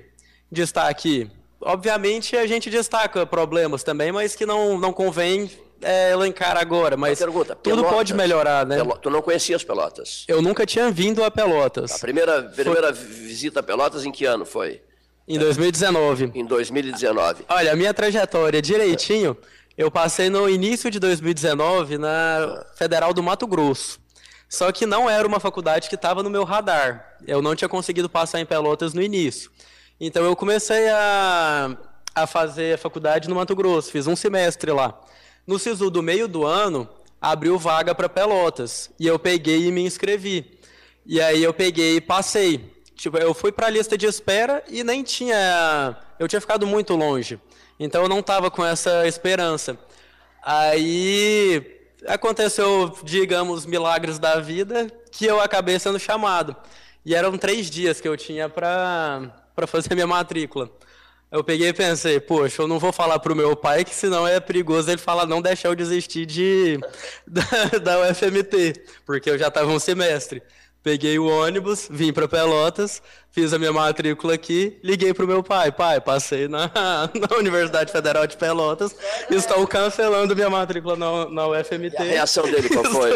de estar aqui. Obviamente, a gente destaca problemas também, mas que não, não convém é, elencar agora, mas pergunta, tudo Pelotas, pode melhorar, né? tu não conhecias Pelotas? Eu nunca tinha vindo a Pelotas. A primeira, primeira foi... visita a Pelotas em que ano foi? Em 2019. Em 2019. Olha, a minha trajetória direitinho, eu passei no início de 2019 na Federal do Mato Grosso. Só que não era uma faculdade que estava no meu radar. Eu não tinha conseguido passar em Pelotas no início. Então eu comecei a, a fazer a faculdade no Mato Grosso, fiz um semestre lá. No SISU do meio do ano, abriu vaga para Pelotas. E eu peguei e me inscrevi. E aí eu peguei e passei. Tipo, eu fui para a lista de espera e nem tinha. Eu tinha ficado muito longe. Então eu não estava com essa esperança. Aí aconteceu, digamos, milagres da vida que eu acabei sendo chamado. E eram três dias que eu tinha para fazer minha matrícula. Eu peguei e pensei, poxa, eu não vou falar pro meu pai, que senão é perigoso ele falar não deixar eu desistir de, da, da UFMT, porque eu já estava um semestre. Peguei o ônibus, vim para Pelotas, fiz a minha matrícula aqui, liguei para o meu pai. Pai, passei na, na Universidade Federal de Pelotas, estou cancelando minha matrícula na, na UFMT. E a reação dele qual foi?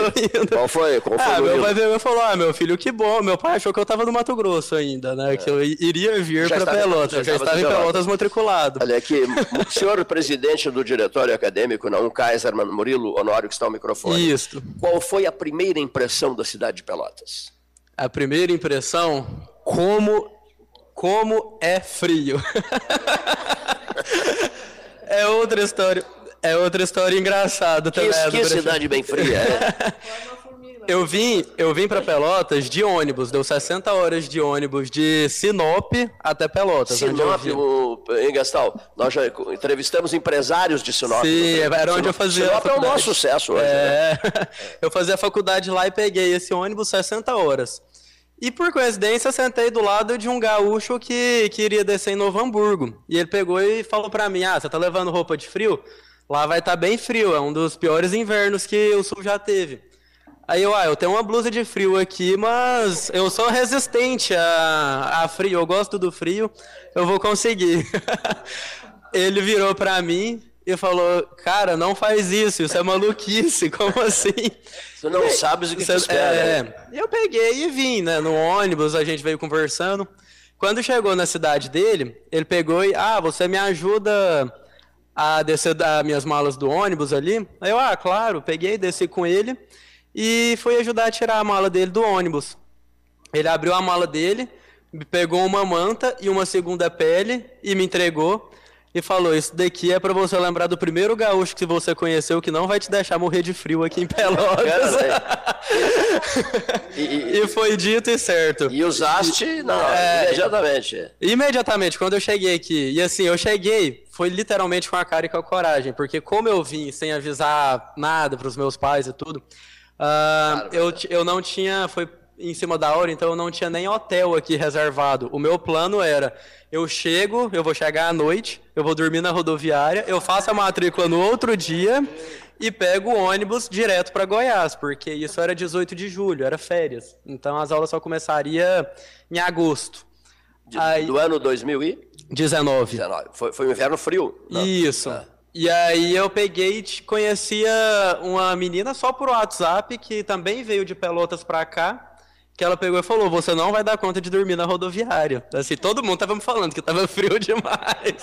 Qual foi? Qual foi ah, meu pai veio e falou, ah, meu filho, que bom. Meu pai achou que eu estava no Mato Grosso ainda, né? É. Que eu iria vir para Pelotas. Já, já estava em Pelotas matriculado. Olha aqui, o senhor presidente do diretório acadêmico, não, Kaiser Murilo Honório, que está ao microfone. Isso. Qual foi a primeira impressão da cidade de Pelotas? A primeira impressão, como, como é frio. é outra história. É outra história engraçada também. Que, que cidade bem fria, é? Eu vim, eu vim para Pelotas de ônibus, deu 60 horas de ônibus de Sinop até Pelotas. Sinop, o, em Gastal, nós já entrevistamos empresários de Sinop. Sim, era onde eu fazia Sinop é o nosso sucesso hoje, é... né? eu fazia faculdade lá e peguei esse ônibus 60 horas. E por coincidência, sentei do lado de um gaúcho que queria descer em Novo Hamburgo. E ele pegou e falou para mim: Ah, você tá levando roupa de frio? Lá vai estar tá bem frio, é um dos piores invernos que o sul já teve. Aí eu, ah, eu tenho uma blusa de frio aqui, mas eu sou resistente a, a frio, eu gosto do frio, eu vou conseguir. Ele virou para mim e falou, cara, não faz isso, isso é maluquice, como assim? Você não sabe o que você espera. É, né? Eu peguei e vim, né, no ônibus, a gente veio conversando. Quando chegou na cidade dele, ele pegou e, ah, você me ajuda a descer das minhas malas do ônibus ali? Aí eu, ah, claro, peguei, desci com ele e fui ajudar a tirar a mala dele do ônibus. Ele abriu a mala dele, pegou uma manta e uma segunda pele e me entregou e falou: Isso daqui é para você lembrar do primeiro gaúcho que você conheceu que não vai te deixar morrer de frio aqui em Pelotas. e, e, e, foi dito e certo. E usaste? Não, é, imediatamente. Imediatamente, quando eu cheguei aqui. E assim, eu cheguei, foi literalmente com a cara e com a coragem, porque como eu vim sem avisar nada para os meus pais e tudo. Uh, eu, eu não tinha, foi em cima da hora, então eu não tinha nem hotel aqui reservado. O meu plano era, eu chego, eu vou chegar à noite, eu vou dormir na rodoviária, eu faço a matrícula no outro dia e pego o ônibus direto para Goiás, porque isso era 18 de julho, era férias. Então as aulas só começaria em agosto. De, Aí, do ano 2019. 19. Foi, foi um inverno frio. Não? Isso. Ah. E aí eu peguei e conhecia uma menina só por WhatsApp que também veio de Pelotas para cá, que ela pegou e falou: "Você não vai dar conta de dormir na rodoviária". Assim, todo mundo tava me falando que tava frio demais.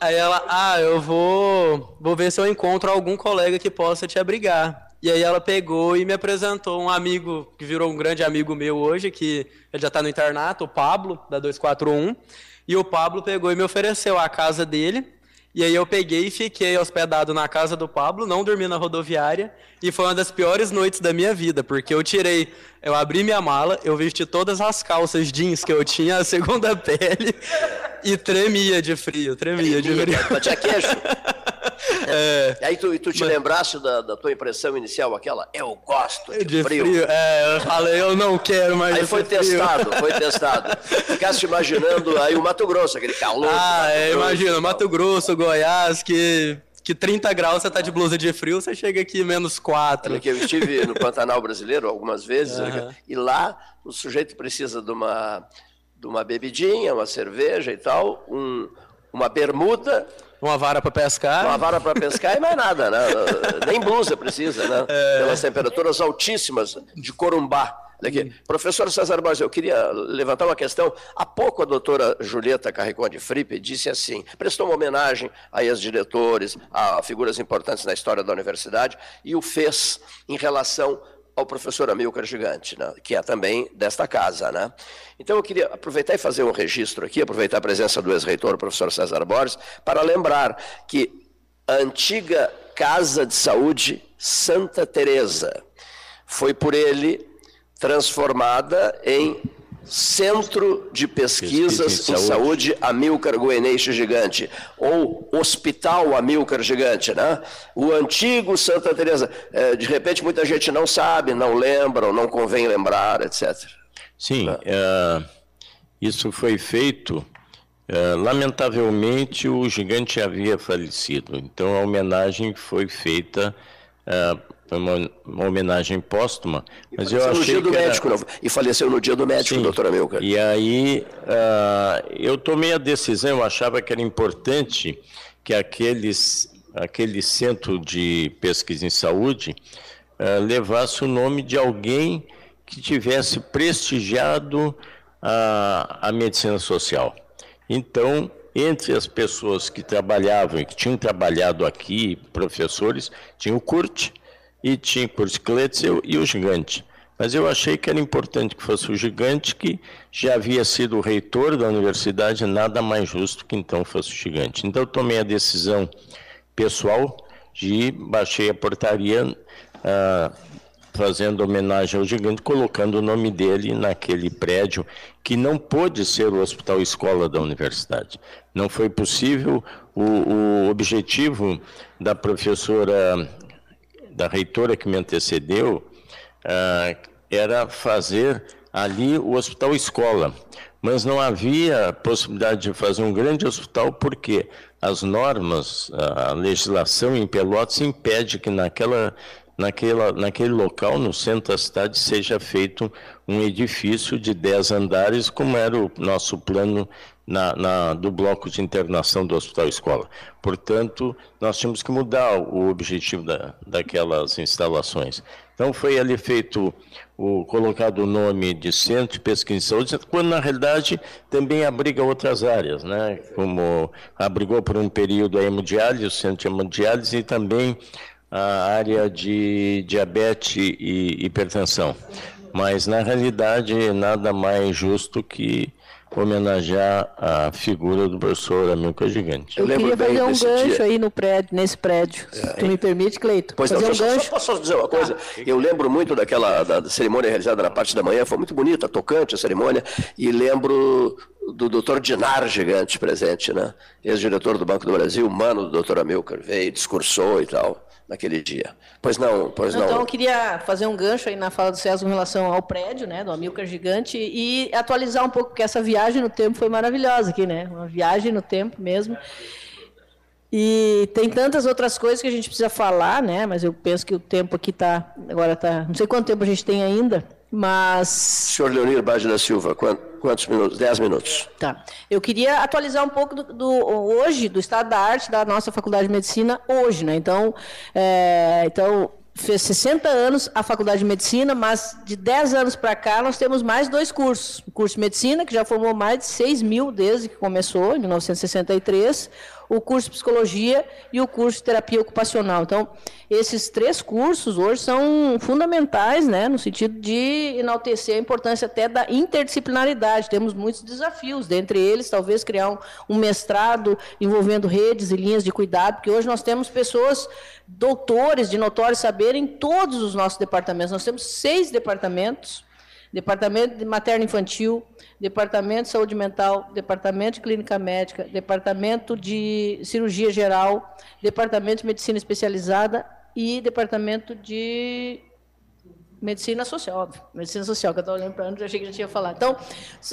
Aí ela: "Ah, eu vou vou ver se eu encontro algum colega que possa te abrigar". E aí ela pegou e me apresentou um amigo que virou um grande amigo meu hoje, que ele já está no internato, o Pablo, da 241. E o Pablo pegou e me ofereceu a casa dele E aí eu peguei e fiquei hospedado na casa do Pablo, não dormi na rodoviária, e foi uma das piores noites da minha vida, porque eu tirei, eu abri minha mala, eu vesti todas as calças jeans que eu tinha, a segunda pele, e tremia de frio, tremia de frio. Batia queijo. É. E aí tu, tu te Mas... lembraste da, da, tua impressão inicial, aquela, eu gosto de, de frio. frio. É, eu falei, eu não quero mais Aí foi testado, frio. foi testado. Ficaste imaginando aí o Mato Grosso, aquele calor. Ah, é, imagina, Mato Grosso, Goiás, que que 30 graus você tá de blusa de frio, você chega aqui menos 4. eu estive no Pantanal brasileiro algumas vezes, uhum. e lá o sujeito precisa de uma, de uma bebidinha, uma cerveja e tal, um, uma bermuda uma vara para pescar. Uma vara para pescar e mais nada, né? Nem blusa precisa, né? É. Pelas temperaturas altíssimas de Corumbá. Aqui. Professor César Borges, eu queria levantar uma questão. Há pouco a doutora Julieta Carricon de Fripe disse assim, prestou uma homenagem a ex-diretores, a figuras importantes na história da universidade, e o fez em relação ao professor Amilcar Gigante, né, que é também desta casa. Né? Então eu queria aproveitar e fazer um registro aqui, aproveitar a presença do ex-reitor, professor César Borges, para lembrar que a antiga Casa de Saúde Santa Teresa foi por ele transformada em Centro de Pesquisas Pesquisa em, em Saúde. Saúde Amilcar Goeneixe Gigante, ou Hospital Amilcar Gigante, né? O antigo Santa Teresa. É, de repente, muita gente não sabe, não lembra, ou não convém lembrar, etc. Sim, né? é, isso foi feito. É, lamentavelmente, o gigante havia falecido, então a homenagem foi feita é, foi uma, uma homenagem póstuma. Mas eu achei no dia do era... médico, não. e faleceu no dia do médico, Sim. doutora Milka. E aí uh, eu tomei a decisão, eu achava que era importante que aqueles, aquele centro de pesquisa em saúde uh, levasse o nome de alguém que tivesse prestigiado a, a medicina social. Então, entre as pessoas que trabalhavam e que tinham trabalhado aqui, professores, tinha o Kurt, e tinha por Skletzel e o Gigante. Mas eu achei que era importante que fosse o Gigante, que já havia sido o reitor da universidade, nada mais justo que então fosse o Gigante. Então eu tomei a decisão pessoal de baixei a portaria ah, fazendo homenagem ao gigante, colocando o nome dele naquele prédio que não pôde ser o hospital escola da universidade. Não foi possível. O, o objetivo da professora da reitora que me antecedeu uh, era fazer ali o hospital escola, mas não havia possibilidade de fazer um grande hospital porque as normas, a legislação em Pelotas impede que naquela naquela, naquele local, no centro da cidade, seja feito um edifício de 10 andares, como era o nosso plano na, na, do bloco de internação do Hospital Escola. Portanto, nós tínhamos que mudar o objetivo da, daquelas instalações. Então, foi ali feito, o, colocado o nome de Centro de Pesquisa em Saúde, quando, na realidade, também abriga outras áreas, né? como abrigou por um período a hemodiálise, o Centro de Hemodiálise, e também a área de diabetes e hipertensão. Mas, na realidade, nada mais justo que homenagear a figura do professor Amilcar Gigante. Eu, Eu queria fazer um gancho dia. aí no prédio, nesse prédio. É. Tu me permite, Cleito? Pois fazer não, um só, gancho. Só posso dizer uma coisa? Eu lembro muito daquela da cerimônia realizada na parte da manhã, foi muito bonita, tocante a cerimônia, e lembro do doutor Dinar Gigante presente, né? Ex-diretor do Banco do Brasil, mano do doutor Amilcar, veio, discursou e tal naquele dia. Pois não, pois não. Então, eu queria fazer um gancho aí na fala do César em relação ao prédio, né, do Amilcar Gigante, e atualizar um pouco, porque essa viagem no tempo foi maravilhosa aqui, né? Uma viagem no tempo mesmo. E tem tantas outras coisas que a gente precisa falar, né? Mas eu penso que o tempo aqui está. Agora está. Não sei quanto tempo a gente tem ainda. Mas. Senhor Leonir Bade da Silva, quantos minutos? Dez minutos. Tá. Eu queria atualizar um pouco do, do, hoje, do estado da arte da nossa Faculdade de Medicina, hoje, né? Então, é, então fez 60 anos a Faculdade de Medicina, mas de 10 anos para cá nós temos mais dois cursos. O curso de Medicina, que já formou mais de 6 mil desde que começou, em 1963. o curso de psicologia e o curso de terapia ocupacional. Então, esses três cursos hoje são fundamentais, né, no sentido de enaltecer a importância até da interdisciplinaridade. Temos muitos desafios, dentre eles, talvez criar um, um mestrado envolvendo redes e linhas de cuidado, porque hoje nós temos pessoas doutores de notório em todos os nossos departamentos. Nós temos seis departamentos Departamento de Materno Infantil, Departamento de Saúde Mental, Departamento de Clínica Médica, Departamento de Cirurgia Geral, Departamento de Medicina Especializada e Departamento de Medicina social, óbvio. Medicina social, que eu estava olhando para achei que já tinha falado. Então,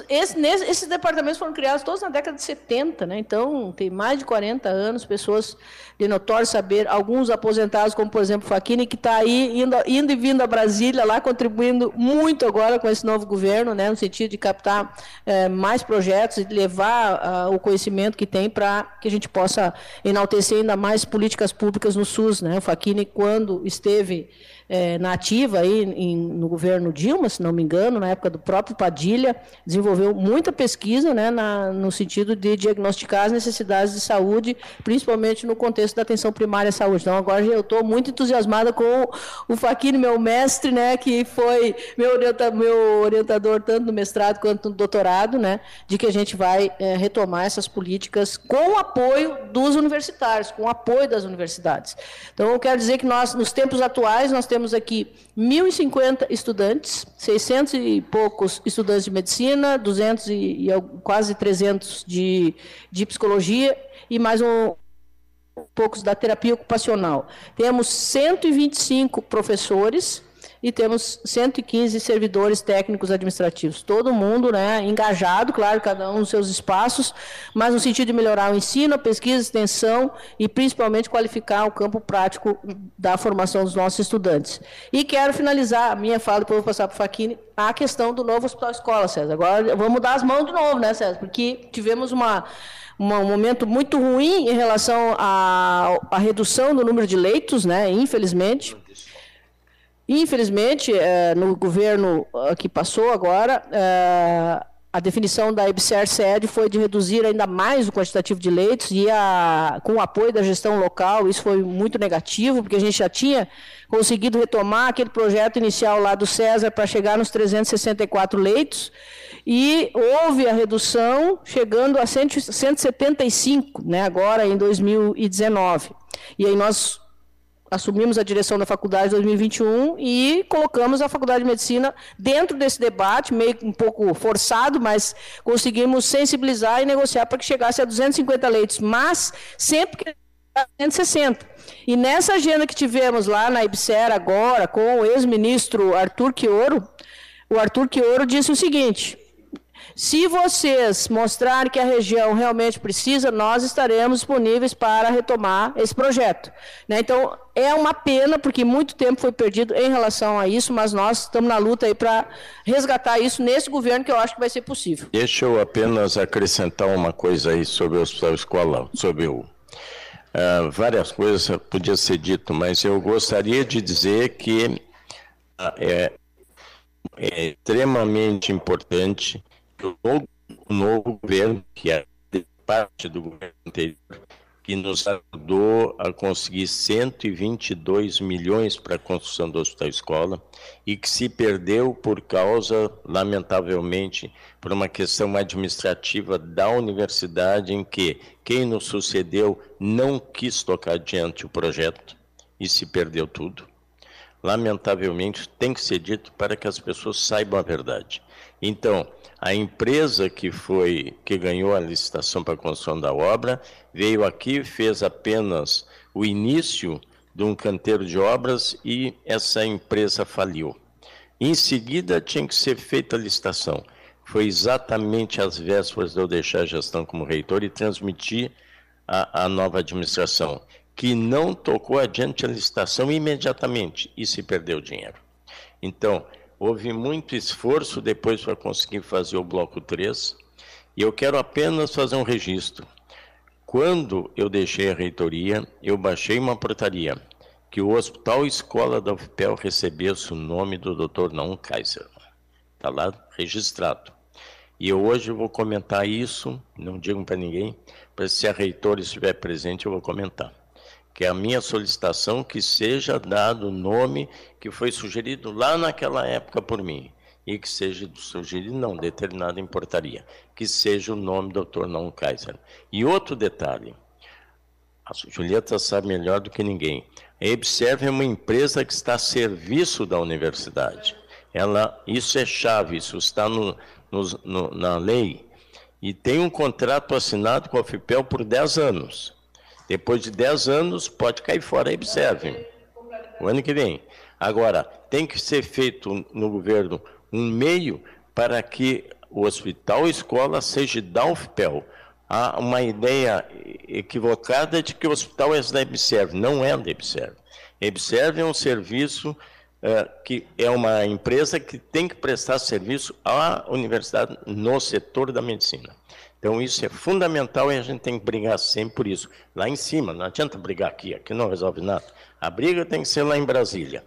esse, nesse, esses departamentos foram criados todos na década de 70, né? Então, tem mais de 40 anos, pessoas de notório saber, alguns aposentados, como por exemplo Faquini, que está aí indo, indo e vindo a Brasília, lá contribuindo muito agora com esse novo governo, né? No sentido de captar é, mais projetos e levar uh, o conhecimento que tem para que a gente possa enaltecer ainda mais políticas públicas no SUS, né? O Faquini, quando esteve é, na ativa aí em, no governo Dilma, se não me engano, na época do próprio Padilha, desenvolveu muita pesquisa né, na, no sentido de diagnosticar as necessidades de saúde, principalmente no contexto da atenção primária à saúde. Então, agora eu estou muito entusiasmada com o, Faquini, meu mestre, né, que foi meu, orienta, meu orientador tanto no mestrado quanto no doutorado, né, de que a gente vai é, retomar essas políticas com o apoio dos universitários, com o apoio das universidades. Então, eu quero dizer que nós, nos tempos atuais, nós temos temos aqui 1.050 estudantes, 600 e poucos estudantes de medicina, 200 e, e quase 300 de, de psicologia e mais um, poucos da terapia ocupacional. Temos 125 professores, e temos 115 servidores técnicos administrativos. Todo mundo né, engajado, claro, cada um nos seus espaços, mas no sentido de melhorar o ensino, a pesquisa, a extensão e principalmente qualificar o campo prático da formação dos nossos estudantes. E quero finalizar a minha fala, depois vou passar para o Faquini, a questão do novo hospital escola, César. Agora vamos dar as mãos de novo, né, César? Porque tivemos uma um momento muito ruim em relação à, à redução do número de leitos, né, infelizmente. Infelizmente, é, no governo ah, que passou agora, é, a definição da IBCR-SED foi de reduzir ainda mais o quantitativo de leitos e a, com o apoio da gestão local, isso foi muito negativo, porque a gente já tinha conseguido retomar aquele projeto inicial lá do César para chegar nos 364 leitos, e houve a redução chegando a 175, né, agora em 2019. E aí nós assumimos a direção da faculdade em 2021 e colocamos a faculdade de medicina dentro desse debate, meio um pouco forçado, mas conseguimos sensibilizar e negociar para que chegasse a 250 leitos, mas sempre que 160. E nessa agenda que tivemos lá na IBSER agora, com o ex-ministro Arthur Quioro, o Arthur Quioro disse o seguinte: se vocês mostrarem que a região realmente precisa, nós estaremos disponíveis para retomar esse projeto. Né? Então, é uma pena, porque muito tempo foi perdido em relação a isso, mas nós estamos na luta aí para resgatar isso nesse governo, que eu acho que vai ser possível. Deixa eu apenas acrescentar uma coisa aí sobre o Hospital Escola, sobre o Uh, várias coisas podia ser dito, mas eu gostaria de dizer que uh, é, é, extremamente importante o novo governo, que é parte do governo anterior, que nos ajudou a conseguir 122 milhões para a construção do Hospital Escola e que se perdeu por causa, lamentavelmente, por uma questão administrativa da universidade, em que quem nos sucedeu não quis tocar adiante o projeto e se perdeu tudo. Lamentavelmente, tem que ser dito para que as pessoas saibam a verdade. Então, a empresa que foi que ganhou a licitação para a construção da obra veio aqui, fez apenas o início de um canteiro de obras e essa empresa faliu. Em seguida, tinha que ser feita a licitação. Foi exatamente às vésperas de eu deixar a gestão como reitor e transmitir a nova administração, que não tocou adiante a licitação imediatamente e se perdeu dinheiro. Então, Houve muito esforço depois para conseguir fazer o bloco 3, e eu quero apenas fazer um registro. Quando eu deixei a reitoria, eu baixei uma portaria que o Hospital Escola da UFPEL recebesse o nome do Dr. Naum Kaiser. Está lá registrado. E hoje eu vou comentar isso, não digo para ninguém, para se a reitora estiver presente eu vou comentar. Que a minha solicitação que seja dado o nome que foi sugerido lá naquela época por mim. E que seja sugerido, não, determinada em portaria, que seja o nome do. Não Kaiser. E outro detalhe, a Julieta sabe melhor do que ninguém. A Observe é uma empresa que está a serviço da universidade. Ela, isso é chave, isso está no, no, no, na lei, e tem um contrato assinado com a FIPEL por 10 anos. Depois de 10 anos, pode cair fora, observe. O ano que vem. Agora, tem que ser feito no governo um meio para que o hospital escola seja da UFPEL. Há uma ideia equivocada de que o hospital é da EBSERV. Não é da EBSERV. EBSERV é um serviço é, que é uma empresa que tem que prestar serviço à universidade no setor da medicina. Então, isso é fundamental e a gente tem que brigar sempre por isso. Lá em cima, não adianta brigar aqui, aqui não resolve nada. A briga tem que ser lá em Brasília.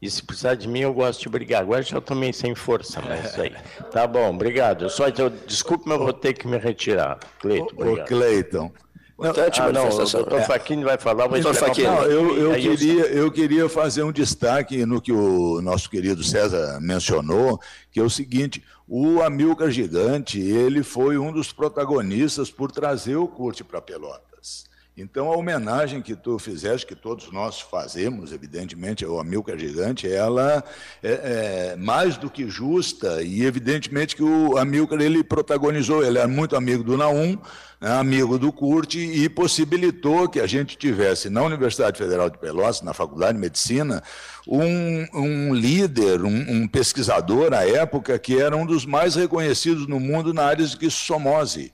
E se precisar de mim, eu gosto de brigar. Agora já estou meio sem força, mas isso aí. Tá bom, obrigado. Eu só, eu, desculpe, mas eu vou ter que me retirar. Cleiton, obrigado. Ô, Cleiton, importante ah, não, o doutor é. Vai falar. Facchini. Não, eu, eu, queria, eu queria fazer um destaque no que o nosso querido César mencionou, que é o seguinte, o Amilcar Gigante, ele foi um dos protagonistas por trazer o curte para Pelotas. Então, a homenagem que tu fizeste, que todos nós fazemos, evidentemente, ao Amilcar Gigante, ela é, é, mais do que justa, e evidentemente que o Amilcar ele protagonizou, ele era muito amigo do Naum, né, amigo do Curte, e possibilitou que a gente tivesse na Universidade Federal de Pelotas, na Faculdade de Medicina, um, um líder, um, um, pesquisador à época que era um dos mais reconhecidos no mundo na área de esquissomose.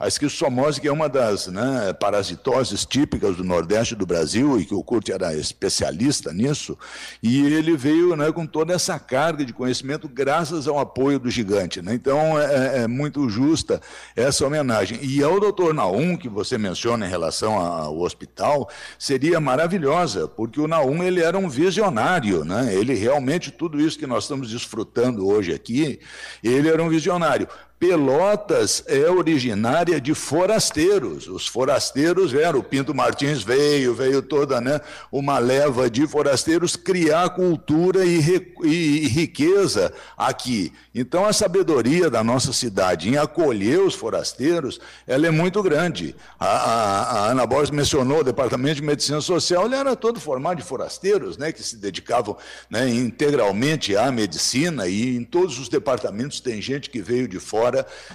A esquistossomose, que é uma das né, parasitoses típicas do Nordeste do Brasil, e que o Kurt era especialista nisso, e ele veio né, com toda essa carga de conhecimento graças ao apoio do gigante. Né? Então, é, é, muito justa essa homenagem. E ao doutor Naum, que você menciona em relação ao hospital, seria maravilhosa, porque o Naum ele era um visionário. Né? Ele realmente, tudo isso que nós estamos desfrutando hoje aqui, ele era um visionário. Pelotas é originária de forasteiros. Os forasteiros vieram, o Pinto Martins veio, veio toda né, uma leva de forasteiros criar cultura e, e, riqueza aqui. Então, a sabedoria da nossa cidade em acolher os forasteiros, ela é muito grande. A, a, a Ana Borges mencionou o Departamento de Medicina Social, ele era todo formado de forasteiros, né, que se dedicavam né, integralmente à medicina, e em todos os departamentos tem gente que veio de fora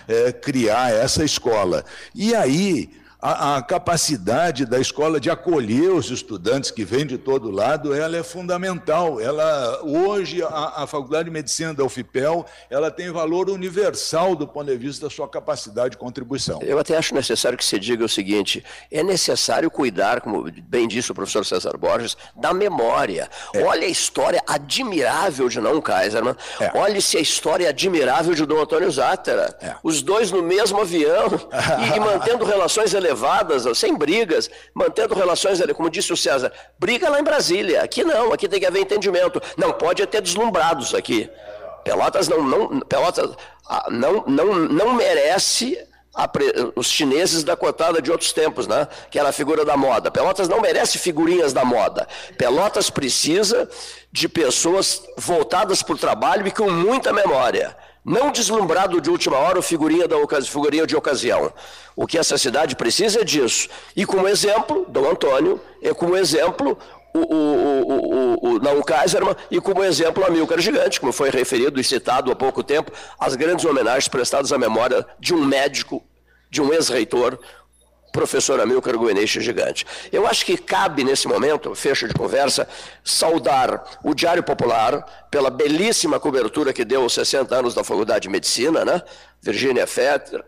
é, criar essa escola. E aí, a, a, capacidade da escola de acolher os estudantes que vêm de todo lado, ela é fundamental. Ela, hoje, a, a, Faculdade de Medicina da UFPEL, ela tem valor universal do ponto de vista da sua capacidade de contribuição. Eu até acho necessário que se diga o seguinte, é necessário cuidar, como bem disse o professor César Borges, da memória. É. Olha a história admirável de Não Kaiserman, é. olhe-se a história admirável de Dom Antônio Zátera. É. Os dois no mesmo avião e, e mantendo relações elevadas elevadas, sem brigas, mantendo relações, como disse o César, briga lá em Brasília. Aqui não, aqui tem que haver entendimento. Não pode ter deslumbrados aqui. Pelotas não, não, Pelotas ah, não, não, não merece os chineses da cotada de outros tempos, né? que era a figura da moda. Pelotas não merece figurinhas da moda. Pelotas precisa de pessoas voltadas para o trabalho e com muita memória não deslumbrado de última hora ou figurinha, da figurinha de ocasião. O que essa cidade precisa é disso. E como exemplo, Dom Antônio, é como exemplo o, o, o, o, Naum Kaiserman e como exemplo o Amilcar Gigante, como foi referido e citado há pouco tempo, as grandes homenagens prestadas à memória de um médico, de um ex-reitor, professor Amilcar Goeneixe Gigante. Eu acho que cabe nesse momento, fecho de conversa, saudar o Diário Popular pela belíssima cobertura que deu aos 60 anos da Faculdade de Medicina, né? Virgínia Fetter,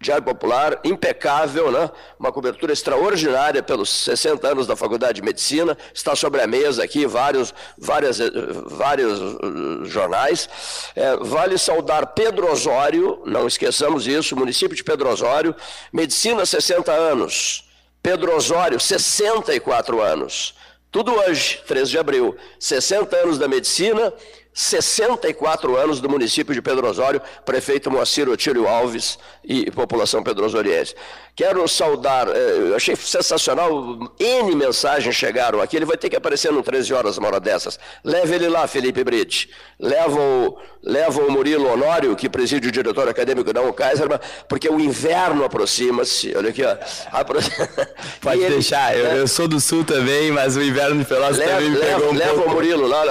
Diário Popular, impecável, né? uma cobertura extraordinária pelos 60 anos da Faculdade de Medicina, está sobre a mesa aqui vários, várias, vários uh, jornais. É, vale saudar Pedro Osório, não esqueçamos isso, município de Pedro Osório, Medicina 60 anos, Pedro Osório 64 anos. Tudo hoje, 13 de abril, 60 anos da medicina, 64 anos do município de Pedro Osório, prefeito Moacir Otílio Alves e população pedrosoriense. Quero saudar, eh, eu achei sensacional, N mensagens chegaram aqui, ele vai ter que aparecer no 13 horas uma hora dessas. Leve ele lá, Felipe Brite. Leva o, leva o Murilo Honório, que preside o diretor acadêmico da Kaiserman, porque o inverno aproxima-se. Olha aqui, ó. Apro... Pode ele, deixar, eu, eu, sou do sul também, mas o inverno de Pelotas leva, também me leva, pegou um leva pouco. o Murilo lá,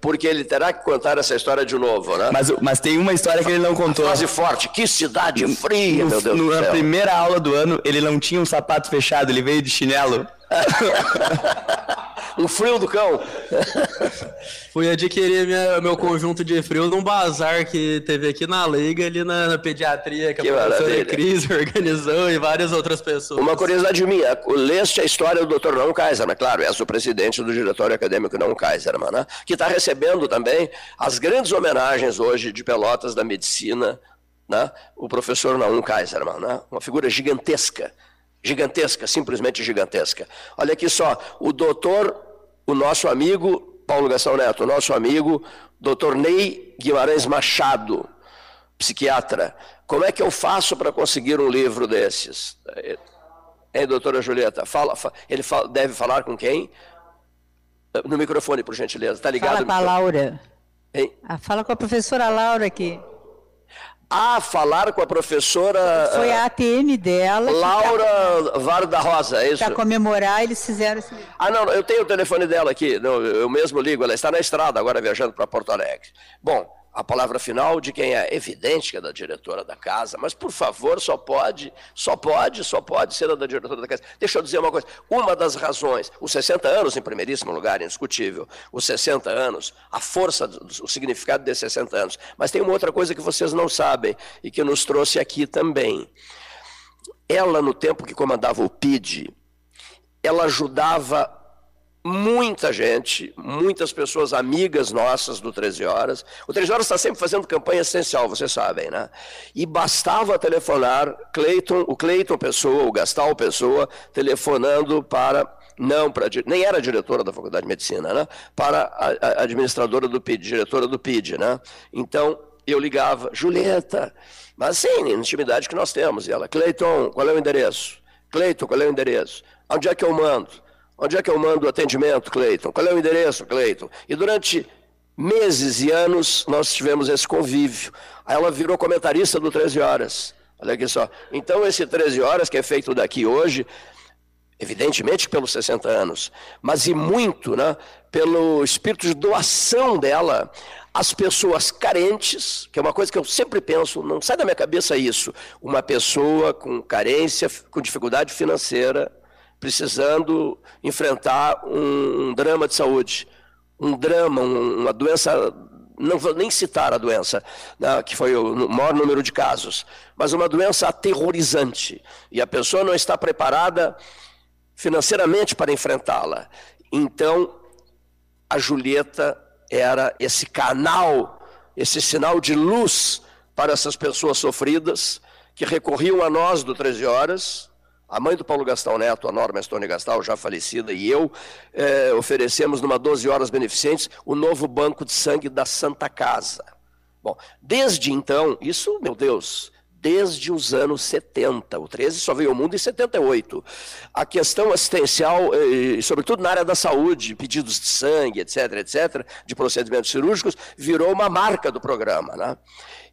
porque ele terá que contar essa história de novo, né? Mas, mas tem uma história que ele não contou. Frase forte, que cidade fria, no, meu Deus no, do céu. Na primeira aula do ano, ele não tinha um sapato fechado, ele veio de chinelo. um frio do cão. Fui adquirir minha, meu conjunto de frio num bazar que teve aqui na Liga, ali na, na pediatria, que, que a professora Cris organizou e várias outras pessoas. Uma curiosidade minha, leste a história do Dr. Não Kaiserman, claro, és o presidente do Diretório Acadêmico Não Kaiserman, né? que está recebendo também as grandes homenagens hoje de Pelotas da Medicina, né? o professor Naum Kaiserman, né? uma figura gigantesca Gigantesca, simplesmente gigantesca. Olha aqui só, o doutor, o nosso amigo, Paulo Gastão Neto, o nosso amigo, doutor Ney Guimarães Machado, psiquiatra. Como é que eu faço para conseguir um livro desses? Hein, doutora Julieta? Fala, ele fala, deve falar com quem? No microfone, por gentileza. Está ligado? Fala com a Laura. Hein? Ah, fala com a professora Laura aqui. Ah, falar com a professora. Foi a ATM dela. Laura tá, Varda Rosa, é isso? Para comemorar, eles fizeram esse. Ah, não, eu tenho o telefone dela aqui, eu mesmo ligo, ela está na estrada agora viajando para Porto Alegre. Bom, a palavra final de quem é evidente que é da diretora da casa, mas por favor, só pode, só pode, só pode ser da diretora da casa. Deixa eu dizer uma coisa, uma das razões, os 60 anos em primeiríssimo lugar, indiscutível, os 60 anos, a força, o significado desses 60 anos, mas tem uma outra coisa que vocês não sabem e que nos trouxe aqui também. Ela, no tempo que comandava o PID, ela ajudava muita gente, muitas pessoas amigas nossas do 13 Horas. O 13 Horas está sempre fazendo campanha essencial, vocês sabem, né? E bastava telefonar Cleiton, o Cleiton Pessoa, o Gastal Pessoa, telefonando para não para nem era diretora da Faculdade de Medicina, né? Para a, a administradora do PID, diretora do PID, né? Então eu ligava, Julieta, mas sim, intimidade que nós temos. E ela, Cleiton, qual é o endereço? Cleiton, qual é o endereço? Onde é que eu mando? Onde é que eu mando o atendimento, Cleiton? Qual é o endereço, Cleiton? E durante meses e anos nós tivemos esse convívio. Aí ela virou comentarista do 13 Horas. Olha aqui só. Então, esse 13 Horas, que é feito daqui hoje, evidentemente pelos 60 anos, mas e muito né, pelo espírito de doação dela às pessoas carentes, que é uma coisa que eu sempre penso, não sai da minha cabeça isso. Uma pessoa com carência, com dificuldade financeira, precisando enfrentar um, um drama de saúde, um drama, um, uma doença, não vou nem citar a doença, né, que foi o maior número de casos, mas uma doença aterrorizante, e a pessoa não está preparada financeiramente para enfrentá-la. Então, a Julieta era esse canal, esse sinal de luz para essas pessoas sofridas que recorriam a nós do 13 Horas, a mãe do Paulo Gastão Neto, a Norma Estônia Gastal, já falecida, e eu é, oferecemos numa 12 horas beneficentes o novo banco de sangue da Santa Casa. Bom, desde então, isso, meu Deus, desde os anos 70. O 13 só veio ao mundo em 78. A questão assistencial, e, sobretudo na área da saúde, pedidos de sangue, etc., etc., de procedimentos cirúrgicos, virou uma marca do programa. Né?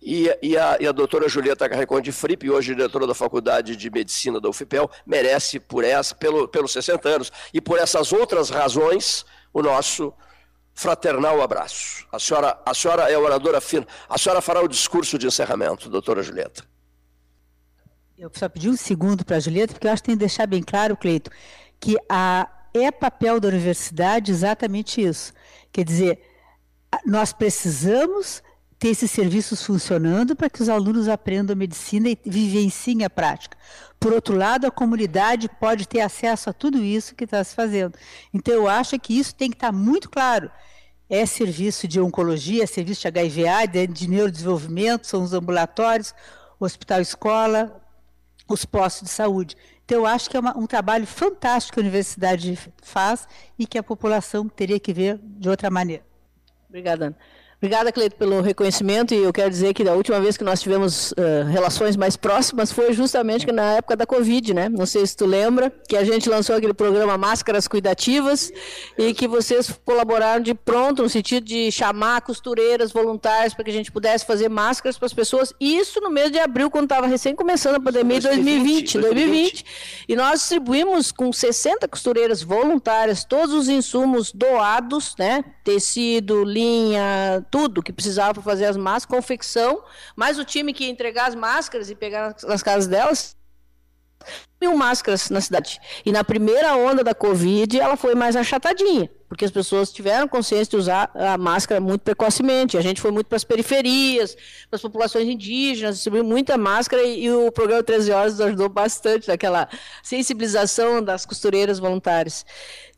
E, e, a, e a doutora Julieta Carrecon de Fripp, hoje diretora da Faculdade de Medicina da UFPEL, merece por essa, pelo, pelos 60 anos e por essas outras razões, o nosso fraternal abraço. A senhora, a senhora é oradora fina. A senhora fará o discurso de encerramento, doutora Julieta. Eu só pedi um segundo para a Julieta, porque eu acho que tem que deixar bem claro, Cleito, que a, é papel da universidade exatamente isso. Quer dizer, nós precisamos ter esses serviços funcionando para que os alunos aprendam medicina e vivenciem a prática. Por outro lado, a comunidade pode ter acesso a tudo isso que está se fazendo. Então, eu acho que isso tem que estar muito claro. É serviço de oncologia, é serviço de HIVA, de neurodesenvolvimento, são os ambulatórios, hospital-escola, os postos de saúde. Então, eu acho que é uma, um trabalho fantástico que a universidade faz e que a população teria que ver de outra maneira. Obrigada, Ana. Obrigada, Cleito, pelo reconhecimento. E eu quero dizer que a última vez que nós tivemos uh, relações mais próximas foi justamente na época da Covid, né? Não sei se tu lembra, que a gente lançou aquele programa Máscaras Cuidativas e que vocês colaboraram de pronto, no sentido de chamar costureiras voluntárias para que a gente pudesse fazer máscaras para as pessoas. Isso no mês de abril, quando estava recém começando a pandemia, 2020, 2020, 2020. E nós distribuímos com 60 costureiras voluntárias todos os insumos doados, né? Tecido, linha, tudo que precisava para fazer as máscaras, confecção, mais o time que ia entregar as máscaras e pegar nas, nas casas delas, mil máscaras na cidade. E na primeira onda da Covid, ela foi mais achatadinha porque as pessoas tiveram consciência de usar a máscara muito precocemente. A gente foi muito para as periferias, para as populações indígenas, distribuiu muita máscara e, e, o programa 13 Horas ajudou bastante naquela sensibilização das costureiras voluntárias.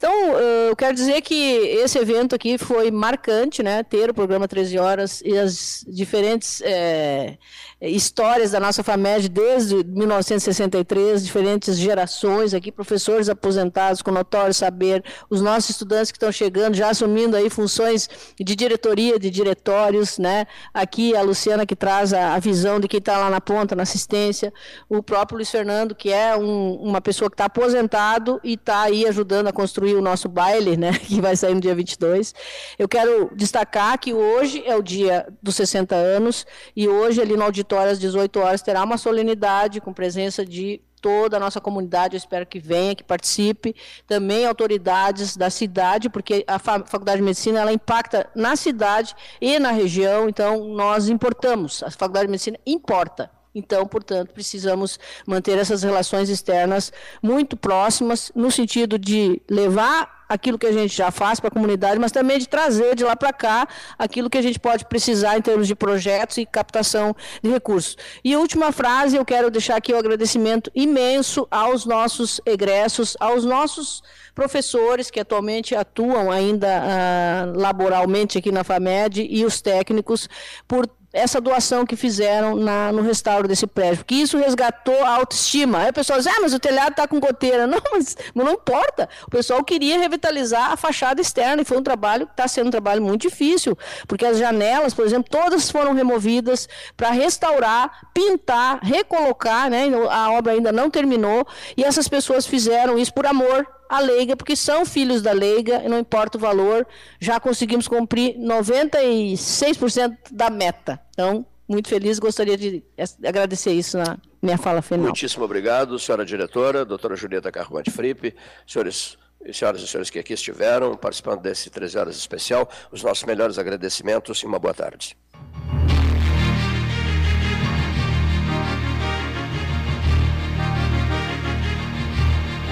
Então, eu quero dizer que esse evento aqui foi marcante, né? Ter o programa 13 Horas e as diferentes é, histórias da nossa FAMED desde 1963, diferentes gerações aqui, professores aposentados com notório saber, os nossos estudantes que estão chegando, já assumindo aí funções de diretoria, de diretórios, né? Aqui a Luciana que traz a, a visão de quem está lá na ponta, na assistência, o próprio Luiz Fernando, que é um, uma pessoa que está aposentado e está aí ajudando a construir o nosso baile, né? Que vai sair no dia 22. Eu quero destacar que hoje é o dia dos 60 anos e hoje ali no auditório às 18 horas terá uma solenidade com presença de toda a nossa comunidade, eu espero que venha, que participe, também autoridades da cidade, porque a Faculdade de Medicina ela impacta na cidade e na região, então nós importamos, a Faculdade de Medicina importa. Então, portanto, precisamos manter essas relações externas muito próximas, no sentido de levar aquilo que a gente já faz para a comunidade, mas também de trazer de lá para cá aquilo que a gente pode precisar em termos de projetos e captação de recursos. E a última frase, eu quero deixar aqui o um agradecimento imenso aos nossos egressos, aos nossos professores que atualmente atuam ainda uh, laboralmente aqui na FAMED e os técnicos por essa doação que fizeram na, no restauro desse prédio, porque isso resgatou a autoestima. Aí o pessoal diz, ah, mas o telhado está com goteira. Não, mas não importa. O pessoal queria revitalizar a fachada externa e foi um trabalho que está sendo um trabalho muito difícil, porque as janelas, por exemplo, todas foram removidas para restaurar, pintar, recolocar, né? A obra ainda não terminou e essas pessoas fizeram isso por amor a leiga, porque são filhos da leiga, não importa o valor, já conseguimos cumprir 96% da meta. Então, muito feliz, gostaria de agradecer isso na minha fala final. Muitíssimo obrigado, senhora diretora, doutora Julieta Carruante Fripe, senhores senhoras e senhores que aqui estiveram participando desse 13 horas especial, os nossos melhores agradecimentos e uma boa tarde.